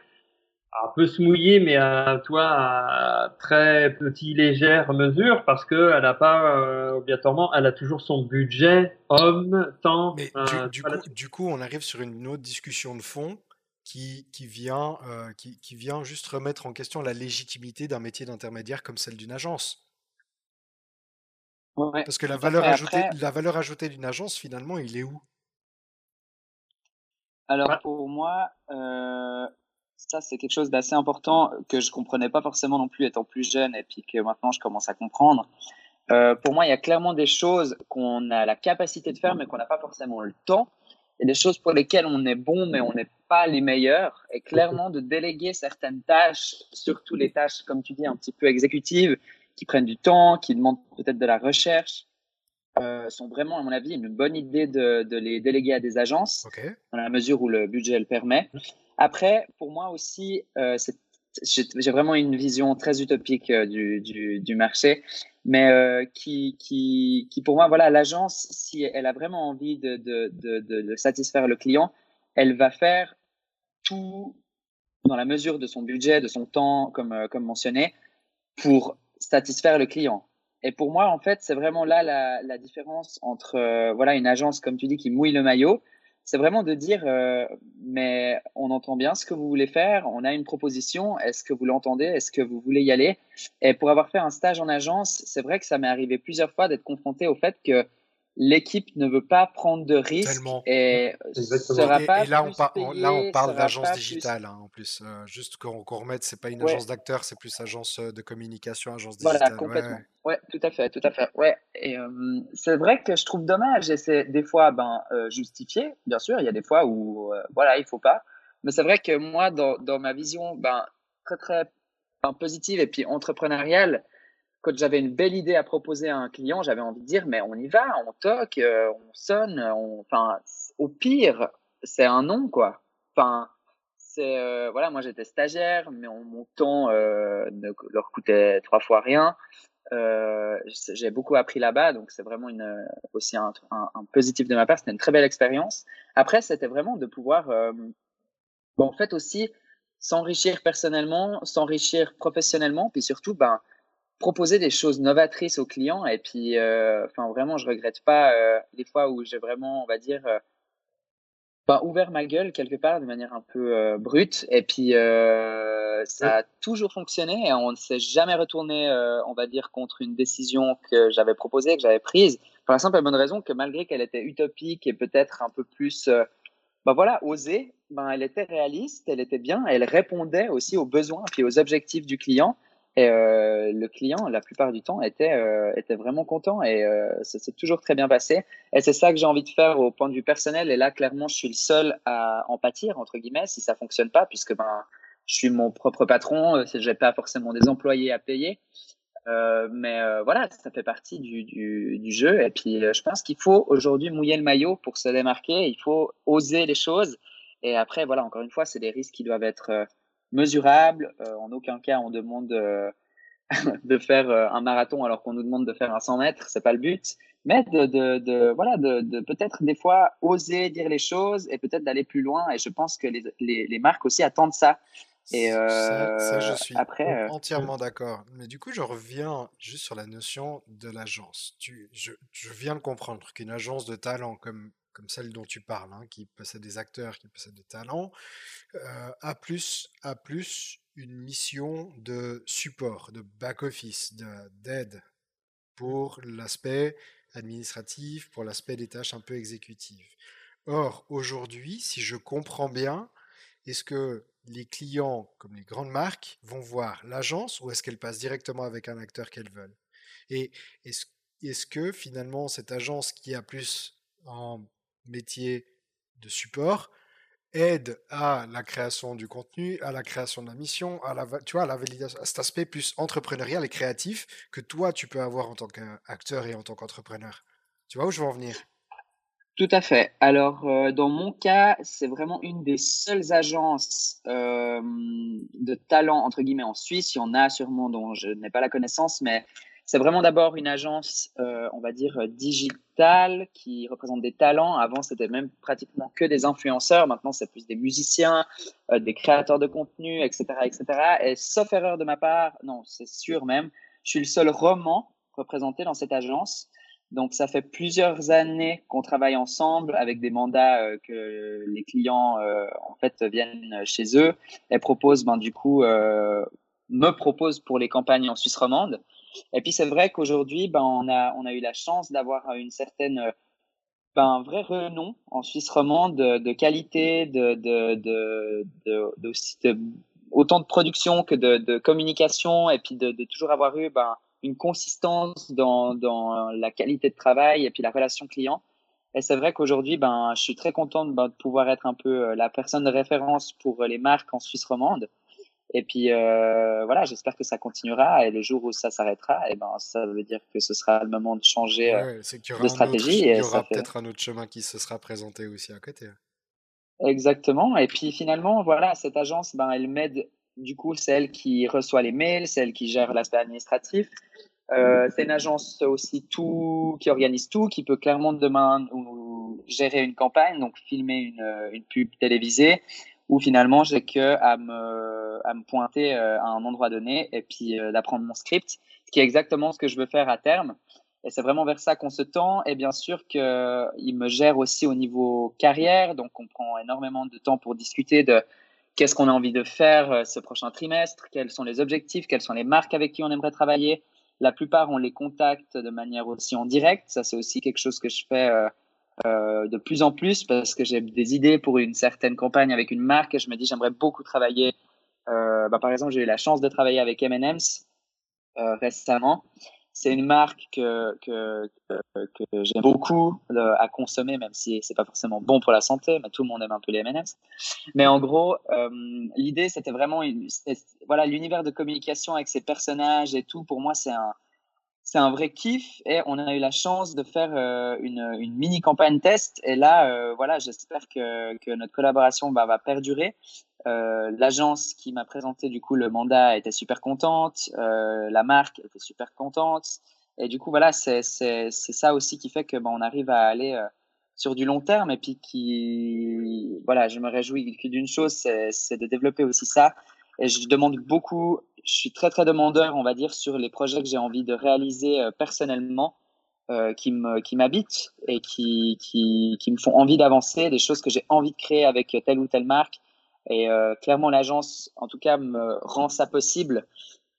elle peut se mouiller, mais à toi, à très petit, légère mesure, parce que elle n'a pas euh, obligatoirement, elle a toujours son budget homme, temps. Mais euh, du, coup, du coup, on arrive sur une autre discussion de fond qui, qui, vient, euh, qui, qui, vient juste remettre en question la légitimité d'un métier d'intermédiaire comme celle d'une agence. Parce que la valeur, ajoutée, la valeur ajoutée d'une agence, finalement, il est où? Alors, pour moi, euh, ça, c'est quelque chose d'assez important que je comprenais pas forcément non plus étant plus jeune et puis que maintenant je commence à comprendre. Euh, pour moi, il y a clairement des choses qu'on a la capacité de faire, mais qu'on n'a pas forcément le temps il y a des choses pour lesquelles on est bon, mais on n'est pas les meilleurs. Et clairement, de déléguer certaines tâches, surtout les tâches, comme tu dis, un petit peu exécutives, qui prennent du temps, qui demandent peut-être de la recherche, euh, sont vraiment, à mon avis, une bonne idée de, de les déléguer à des agences, dans la mesure où le budget le permet. Après, pour moi aussi, euh, j'ai vraiment une vision très utopique euh, du, marché mais euh, qui, pour moi, voilà, l'agence, si elle a vraiment envie de, satisfaire le client, elle va faire tout dans la mesure de son budget, de son temps, comme, comme mentionné, pour satisfaire le client. Et pour moi, en fait, c'est vraiment là la, différence entre voilà une agence, comme tu dis, qui mouille le maillot c'est vraiment de dire, euh, mais on entend bien ce que vous voulez faire, on a une proposition, est-ce que vous l'entendez, est-ce que vous voulez y aller? Et pour avoir fait un stage en agence, c'est vrai que ça m'est arrivé plusieurs fois d'être confronté au fait que l'équipe ne veut pas prendre de risques et sera pas et là, on là on parle d'agence digitale hein, en plus euh, juste qu'on qu remette c'est pas une agence d'acteurs c'est plus agence euh, de communication agence digitale. Voilà complètement. ouais. tout à fait tout à fait. Ouais et euh, c'est vrai que je trouve dommage et c'est des fois ben justifié bien sûr. Il y a des fois où voilà il faut pas. Mais c'est vrai que moi dans, dans ma vision ben très très positive et puis entrepreneuriale quand j'avais une belle idée à proposer à un client, j'avais envie de dire, mais on y va, on toque, euh, on sonne, on, enfin, au pire, c'est un nom, quoi. Enfin, c'est, euh, voilà, moi j'étais stagiaire, mais mon temps euh, ne leur coûtait trois fois rien. J'ai beaucoup appris là-bas, donc c'est vraiment une, aussi un, un, un, positif de ma part. C'était une très belle expérience. Après, c'était vraiment de pouvoir, bon, en fait aussi, s'enrichir personnellement, s'enrichir professionnellement, puis surtout, ben, proposer des choses novatrices aux clients. Et puis, euh, enfin, vraiment, je regrette pas euh, les fois où j'ai vraiment, on va dire, euh, ben, ouvert ma gueule quelque part de manière un peu euh, brute. Et puis, ça a toujours fonctionné et on ne s'est jamais retourné, on va dire, contre une décision que j'avais proposée, que j'avais prise. Pour la simple et bonne raison que malgré qu'elle était utopique et peut-être un peu plus, ben voilà, osée, ben, elle était réaliste, elle était bien, elle répondait aussi aux besoins puis aux objectifs du client. Et euh, le client, la plupart du temps, était, euh, était vraiment content et euh, ça s'est toujours très bien passé. Et c'est ça que j'ai envie de faire au point de vue personnel. Et là, clairement, je suis le seul à en pâtir, entre guillemets, si ça fonctionne pas, puisque ben, je suis mon propre patron, je n'ai pas forcément des employés à payer. Euh, mais euh, voilà, ça fait partie du, du, du jeu. Et puis, je pense qu'il faut aujourd'hui mouiller le maillot pour se démarquer. Il faut oser les choses. Et après, voilà, encore une fois, c'est des risques qui doivent être mesurable. Euh, en aucun cas, on demande euh, de faire euh, un marathon alors qu'on nous demande de faire un 100 mètres. C'est pas le but. Mais de, de, de voilà, de, de peut-être des fois oser dire les choses et peut-être d'aller plus loin. Et je pense que les, les, les marques aussi attendent ça. Et euh, ça, ça, je suis après, entièrement d'accord. Mais du coup, je reviens juste sur la notion de l'agence. Tu, je, je viens de comprendre qu'une agence de talent comme comme celle dont tu parles, hein, qui possède des acteurs, qui possède des talents, euh, a, plus, a plus une mission de support, de back-office, d'aide pour l'aspect administratif, pour l'aspect des tâches un peu exécutives. Or, aujourd'hui, si je comprends bien, est-ce que les clients, comme les grandes marques, vont voir l'agence ou est-ce qu'elles passent directement avec un acteur qu'elles veulent? Et est-ce est que finalement cette agence qui a plus en métier de support aide à la création du contenu, à la création de la mission, à la, tu vois, validation, à cet aspect plus entrepreneurial et créatif que toi, tu peux avoir en tant qu'acteur et en tant qu'entrepreneur. Tu vois où je veux en venir? Tout à fait. Alors, euh, dans mon cas, c'est vraiment une des seules agences euh, de talent, entre guillemets, en Suisse. Il y en a sûrement dont je n'ai pas la connaissance, mais c'est vraiment d'abord une agence, euh, on va dire, digitale qui représente des talents. Avant, c'était même pratiquement que des influenceurs. Maintenant, c'est plus des musiciens, des créateurs de contenu, etc., etc. Et sauf erreur de ma part, non, c'est sûr même, je suis le seul roman représenté dans cette agence. Donc, ça fait plusieurs années qu'on travaille ensemble avec des mandats euh, que les clients, euh, en fait, viennent chez eux et proposent, ben, du coup, euh, me proposent pour les campagnes en Suisse romande. Et puis, c'est vrai qu'aujourd'hui, ben, on a, on a eu la chance d'avoir une certaine, ben, un vrai renom en Suisse romande de, qualité, de, de, de, de, autant de production que de, de communication et puis de, de toujours avoir eu, ben, une consistance dans, dans la qualité de travail et puis la relation client. Et c'est vrai qu'aujourd'hui, ben, je suis très contente ben, de pouvoir être un peu euh, la personne de référence pour les marques en Suisse romande. Et puis euh, voilà, j'espère que ça continuera et le jour où ça s'arrêtera, et ben ça veut dire que ce sera le moment de changer de stratégie. il y aura peut-être un autre chemin qui se sera présenté aussi à côté. Exactement. Et puis finalement, voilà, cette agence, ben, elle m'aide du coup, celle qui reçoit les mails, celle qui gère l'aspect administratif. Euh, c'est une agence aussi tout qui organise tout, qui peut clairement demain ou gérer une campagne, donc filmer une, une pub télévisée, où finalement j'ai que à me, me pointer euh, à un endroit donné et puis euh, d'apprendre mon script, ce qui est exactement ce que je veux faire à terme. Et c'est vraiment vers ça qu'on se tend. Et bien sûr qu'il me gère aussi au niveau carrière, donc on prend énormément de temps pour discuter de qu'est-ce qu'on a envie de faire euh, ce prochain trimestre, quels sont les objectifs, quelles sont les marques avec qui on aimerait travailler. La plupart, on les contacte de manière aussi en direct. Ça, c'est aussi quelque chose que je fais euh, euh, de plus en plus parce que j'ai des idées pour une certaine campagne avec une marque et je me dis j'aimerais beaucoup travailler. bah, par exemple, j'ai eu la chance de travailler avec M&M's récemment c'est une marque que, que, que, j'aime beaucoup euh, à consommer, même si c'est pas forcément bon pour la santé, mais tout le monde aime un peu les M&M's. Mais en gros, euh, l'idée, c'était vraiment, voilà, l'univers de communication avec ces personnages et tout. Pour moi, c'est un, c'est un vrai kiff et on a eu la chance de faire euh, une, mini campagne test. Et là voilà j'espère que, notre collaboration va, va perdurer. Euh, l'agence qui m'a présenté du coup le mandat était super contente, euh, la marque était super contente, et du coup voilà c'est ça aussi qui fait que ben, on arrive à aller euh, sur du long terme et puis qui voilà je me réjouis d'une chose c'est de développer aussi ça et je demande beaucoup je suis très très demandeur on va dire sur les projets que j'ai envie de réaliser personnellement qui me qui m'habitent et qui qui qui me font envie d'avancer des choses que j'ai envie de créer avec telle ou telle marque et euh, clairement, l'agence, en tout cas, me rend ça possible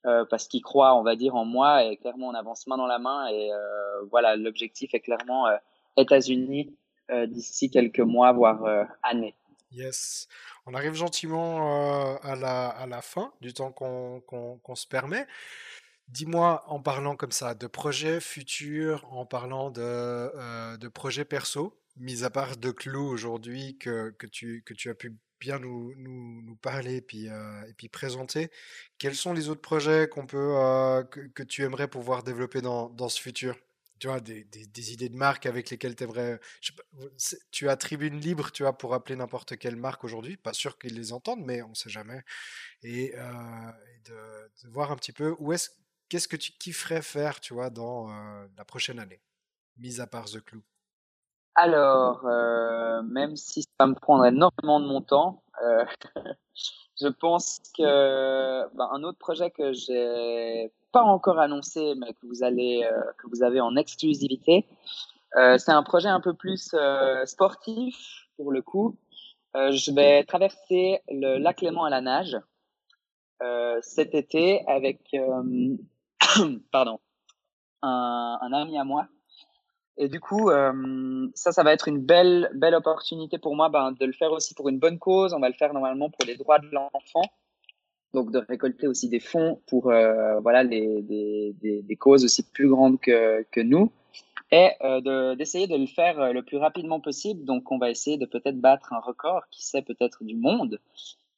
euh, parce qu'il croit, on va dire, en moi. Et clairement, on avance main dans la main. Et euh, voilà, l'objectif est clairement États-Unis d'ici quelques mois, voire années. Yes. On arrive gentiment à, la, à la fin du temps qu'on qu'on se permet. Dis-moi, en parlant comme ça de projets futurs, en parlant de, de projets perso, mis à part de clous aujourd'hui que, que, tu, que tu as pu bien nous, nous, parler puis, euh, et puis présenter. Quels sont les autres projets qu'on peut, euh, que, que, tu aimerais pouvoir développer dans, dans ce futur? Tu vois, des, des, idées de marque avec lesquelles tu aimerais. tu as tribune libre, tu vois, pour appeler n'importe quelle marque aujourd'hui. Pas sûr qu'ils les entendent, mais on sait jamais. Et, euh, de, voir un petit peu où est-ce, qu'est-ce que tu kifferais faire, tu vois, dans la prochaine année, mis à part The Clou. Alors, euh, même si ça me prendrait énormément de mon temps, euh, je pense que ben, un autre projet que j'ai pas encore annoncé, mais que vous allez, euh, que vous avez en exclusivité, euh, c'est un projet un peu plus euh, sportif pour le coup. Je vais traverser le lac Léman à la nage cet été avec, pardon, un, ami à moi et du coup, ça, ça va être une belle, belle opportunité pour moi ben, de le faire aussi pour une bonne cause. On va le faire normalement pour les droits de l'enfant. Donc, de récolter aussi des fonds pour euh, voilà, les, des, des, des, causes aussi plus grandes que, que nous. Et euh, d'essayer de, le faire euh, le plus rapidement possible. Donc, on va essayer de peut-être battre un record, qui sait peut-être du monde,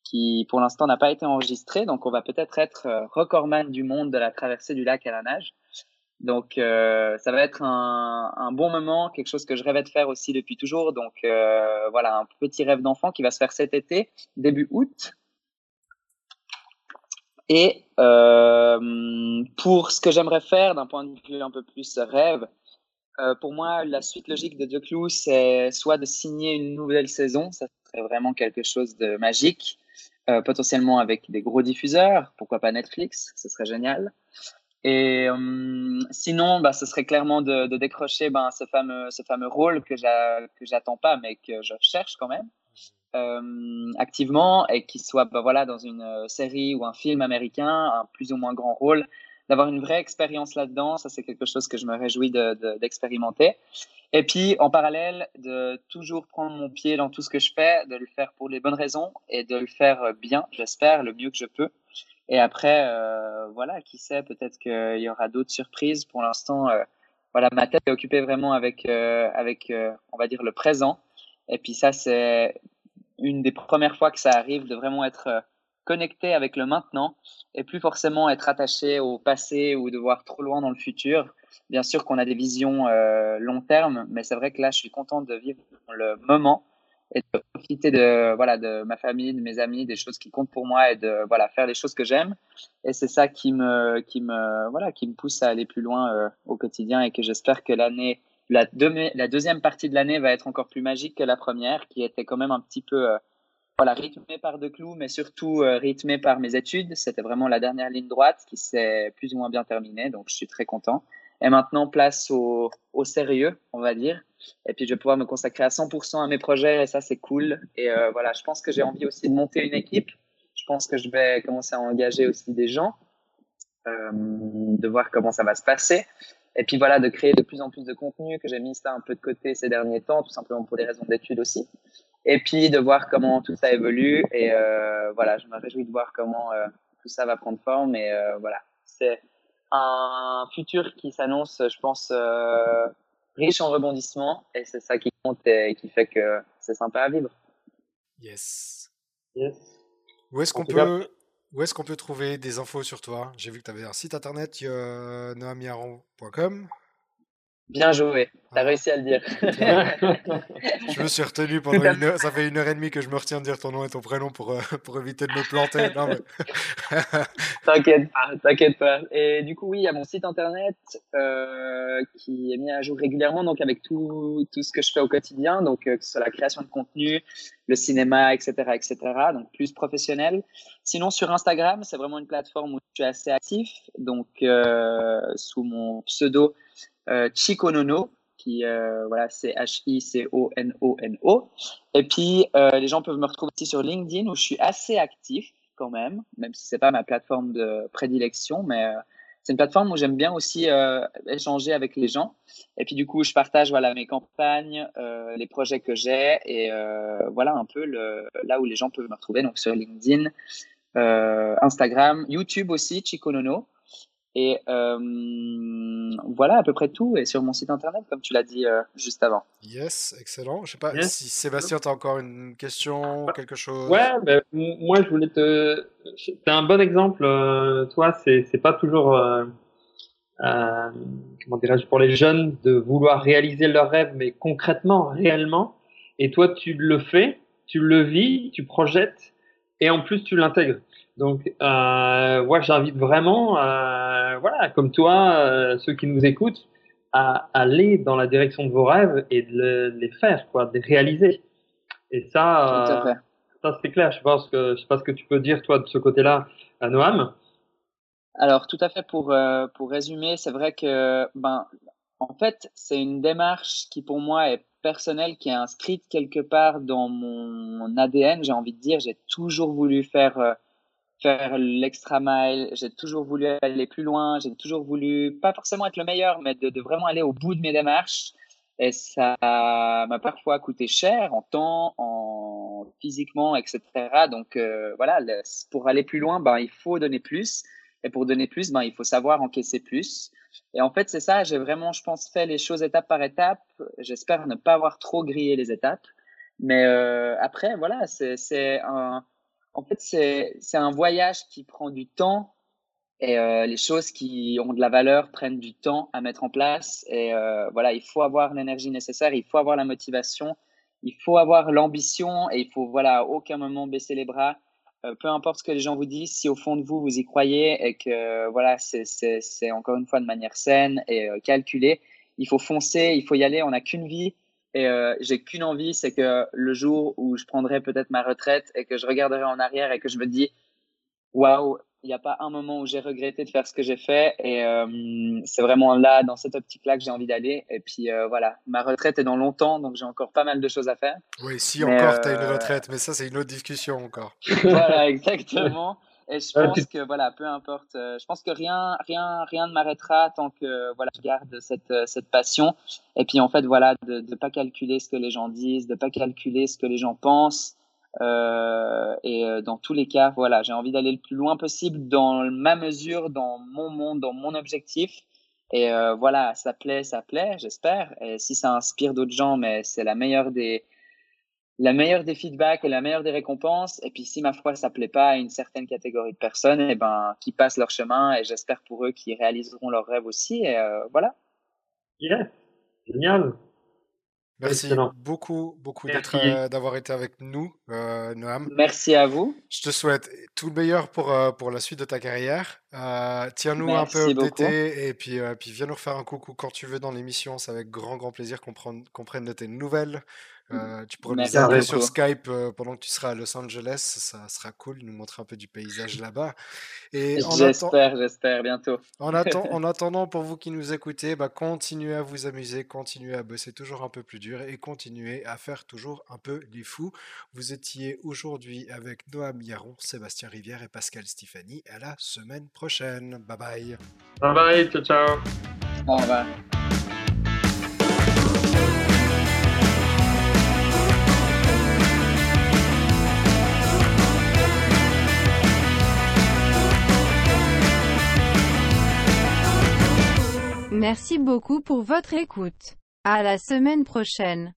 qui pour l'instant n'a pas été enregistré. Donc, on va peut-être être, être euh, recordman du monde de la traversée du lac à la nage. Donc, euh, ça va être un, un, bon moment, quelque chose que je rêvais de faire aussi depuis toujours. Donc, euh, voilà, un petit rêve d'enfant qui va se faire cet été, début août. Et euh, pour ce que j'aimerais faire d'un point de vue un peu plus rêve, euh, pour moi, la suite logique de Clue, c'est soit de signer une nouvelle saison, ça serait vraiment quelque chose de magique, euh, potentiellement avec des gros diffuseurs, pourquoi pas Netflix, ce serait génial. Et euh, sinon, bah, ce serait clairement de, de décrocher ben, ce, fameux, ce fameux rôle que j'attends pas, mais que je cherche quand même euh, activement et qui soit bah, voilà, dans une euh, série ou un film américain, un plus ou moins grand rôle, d'avoir une vraie expérience là-dedans. Ça, c'est quelque chose que je me réjouis d'expérimenter. De, et puis, en parallèle, de toujours prendre mon pied dans tout ce que je fais, de le faire pour les bonnes raisons et de le faire bien, j'espère, le mieux que je peux. Et après, euh, voilà, qui sait, peut-être qu'il y aura d'autres surprises. Pour l'instant, euh, voilà, ma tête est occupée vraiment avec, euh, avec euh, on va dire, le présent. Et puis ça, c'est une des premières fois que ça arrive de vraiment être euh, connecté avec le maintenant et plus forcément être attaché au passé ou de voir trop loin dans le futur. Bien sûr qu'on a des visions euh, long terme, mais c'est vrai que là, je suis content de vivre le moment et de profiter de voilà de ma famille, de mes amis, des choses qui comptent pour moi et de voilà faire les choses que j'aime. Et c'est ça qui me qui me voilà qui me pousse à aller plus loin euh, au quotidien et que j'espère que l'année la, la, deuxième partie de l'année va être encore plus magique que la première, qui était quand même un petit peu euh, voilà rythmée par de clous, mais surtout euh, rythmée par mes études. C'était vraiment la dernière ligne droite qui s'est plus ou moins bien terminée, donc je suis très content. Et maintenant, place au, au sérieux, on va dire. Et puis, je vais pouvoir me consacrer à 100% à mes projets et ça, c'est cool. Et euh, voilà, je pense que j'ai envie aussi de monter une équipe. Je pense que je vais commencer à engager aussi des gens, de voir comment ça va se passer. Et puis voilà, de créer de plus en plus de contenu, que j'ai mis ça un peu de côté ces derniers temps, tout simplement pour des raisons d'études aussi. Et puis de voir comment tout ça évolue. Et euh, voilà, je me réjouis de voir comment euh, tout ça va prendre forme. Et euh, voilà, c'est un futur qui s'annonce, je pense, euh, riche en rebondissements. Et c'est ça qui compte et qui fait que c'est sympa à vivre. Yes. Yes. Où est-ce qu'on peut, où est-ce qu'on peut trouver des infos sur toi? J'ai vu que tu avais un site internet, noamiaron.com. Bien joué, t'as réussi à le dire. Je me suis retenu pendant une heure. Ça fait une heure et demie que je me retiens de dire ton nom et ton prénom pour, euh, pour éviter de me planter. Non, mais... T'inquiète pas, t'inquiète pas. Et du coup, oui, il y a mon site internet euh, qui est mis à jour régulièrement, donc avec tout, tout ce que je fais au quotidien, donc euh, que ce soit la création de contenu, le cinéma, etc., etc., donc plus professionnel. Sinon, sur Instagram, c'est vraiment une plateforme où je suis assez actif, donc euh, sous mon pseudo euh, Chikonono, qui euh, voilà, c'est H-I-C-O-N-O-N-O. Et puis, euh, les gens peuvent me retrouver aussi sur LinkedIn où je suis assez actif quand même, même si c'est pas ma plateforme de prédilection, mais c'est une plateforme où j'aime bien aussi échanger avec les gens. Et puis du coup, je partage voilà mes campagnes, les projets que j'ai et voilà un peu là où les gens peuvent me retrouver. Donc sur LinkedIn, Instagram, YouTube aussi, Chikonono. Et euh, voilà à peu près tout. Et sur mon site internet, comme tu l'as dit euh, juste avant. Yes, excellent. Je sais pas Yes. si Sébastien, tu as encore une question, quelque chose? Ouais, ben, moi je voulais te. T'es un bon exemple. euh, toi, c'est c'est pas toujours. euh, euh, comment dirais-je pour les jeunes de vouloir réaliser leurs rêves, mais concrètement, réellement. Et toi, tu le fais, tu le vis, tu projettes, et en plus tu l'intègres. Donc, euh, moi, j'invite vraiment, euh, voilà, comme toi, euh, ceux qui nous écoutent, à aller dans la direction de vos rêves et de le- les faire, quoi, de les réaliser. Et ça, Tout à euh, fait. ça c'est clair. Je pense que je sais pas ce que tu peux dire toi de ce côté-là à Noam. Alors, tout à fait pour, pour résumer, c'est vrai que, ben, en fait, c'est une démarche qui pour moi est personnelle, qui est inscrite quelque part dans mon ADN, j'ai envie de dire. J'ai toujours voulu faire, faire l'extra mile, j'ai toujours voulu aller plus loin, j'ai toujours voulu, pas forcément être le meilleur, mais de, de vraiment aller au bout de mes démarches. Et ça m'a parfois coûté cher en temps, en physiquement, etc. Donc euh, voilà, pour aller plus loin, ben, il faut donner plus. Et pour donner plus, ben, il faut savoir encaisser plus. Et en fait, c'est ça, j'ai vraiment, je pense, fait les choses étape par étape. J'espère ne pas avoir trop grillé les étapes. Mais euh, après, voilà, c'est un, en fait, c'est un voyage qui prend du temps Et euh, les choses qui ont de la valeur prennent du temps à mettre en place. Et euh, voilà, il faut avoir l'énergie nécessaire, il faut avoir la motivation, il faut avoir l'ambition et il faut voilà à aucun moment baisser les bras. Euh, peu importe ce que les gens vous disent, si au fond de vous vous y croyez et que voilà c'est encore une fois de manière saine et calculée, il faut foncer, il faut y aller. On n'a qu'une vie et j'ai qu'une envie, c'est que le jour où je prendrai peut-être ma retraite et que je regarderai en arrière et que je me dis waouh il n'y a pas un moment où j'ai regretté de faire ce que j'ai fait. Et euh, c'est vraiment là, dans cette optique-là, que j'ai envie d'aller. Et puis euh, voilà, ma retraite est dans longtemps, donc j'ai encore pas mal de choses à faire. Oui, si encore tu as une euh, retraite, mais ça, c'est une autre discussion encore. voilà, exactement. Et je pense que voilà, peu importe, je pense que rien, rien, rien ne m'arrêtera tant que voilà, je garde cette, cette passion. Et puis en fait, voilà, de ne pas calculer ce que les gens disent, de pas calculer ce que les gens pensent. Euh, et euh, dans tous les cas, voilà, j'ai envie d'aller le plus loin possible dans ma mesure, dans mon monde, dans mon objectif. Et euh, voilà, ça plaît, ça plaît, j'espère. Et si ça inspire d'autres gens, mais c'est la meilleure des la meilleure des feedbacks et la meilleure des récompenses. Et puis si ma foi ça plaît pas à une certaine catégorie de personnes, et eh ben qui passent leur chemin. Et j'espère pour eux qu'ils réaliseront leurs rêves aussi. Et voilà. Yeah. Génial. Merci beaucoup, beaucoup euh, d'avoir été avec nous, euh, Noam. Merci à vous. Je te souhaite tout le meilleur pour, euh, pour la suite de ta carrière. Euh, Tiens-nous un peu d'été et puis, puis viens nous refaire un coucou quand tu veux dans l'émission. C'est avec grand, grand plaisir qu'on prenne de tes nouvelles. Euh, tu pourrais nous appeler sur Skype euh, pendant que tu seras à Los Angeles, ça sera cool, nous montrer un peu du paysage là-bas. J'espère, j'espère, bientôt. En, en, attendant, pour vous qui nous écoutez, bah, continuez à vous amuser, continuez à bosser toujours un peu plus dur et continuez à faire toujours un peu les fous. Vous étiez aujourd'hui avec Noam Yaron, Sébastien Rivière et Pascal Stéphanie. À la semaine prochaine. Bye bye. Bye bye, ciao ciao. Au revoir. Merci beaucoup pour votre écoute. À la semaine prochaine.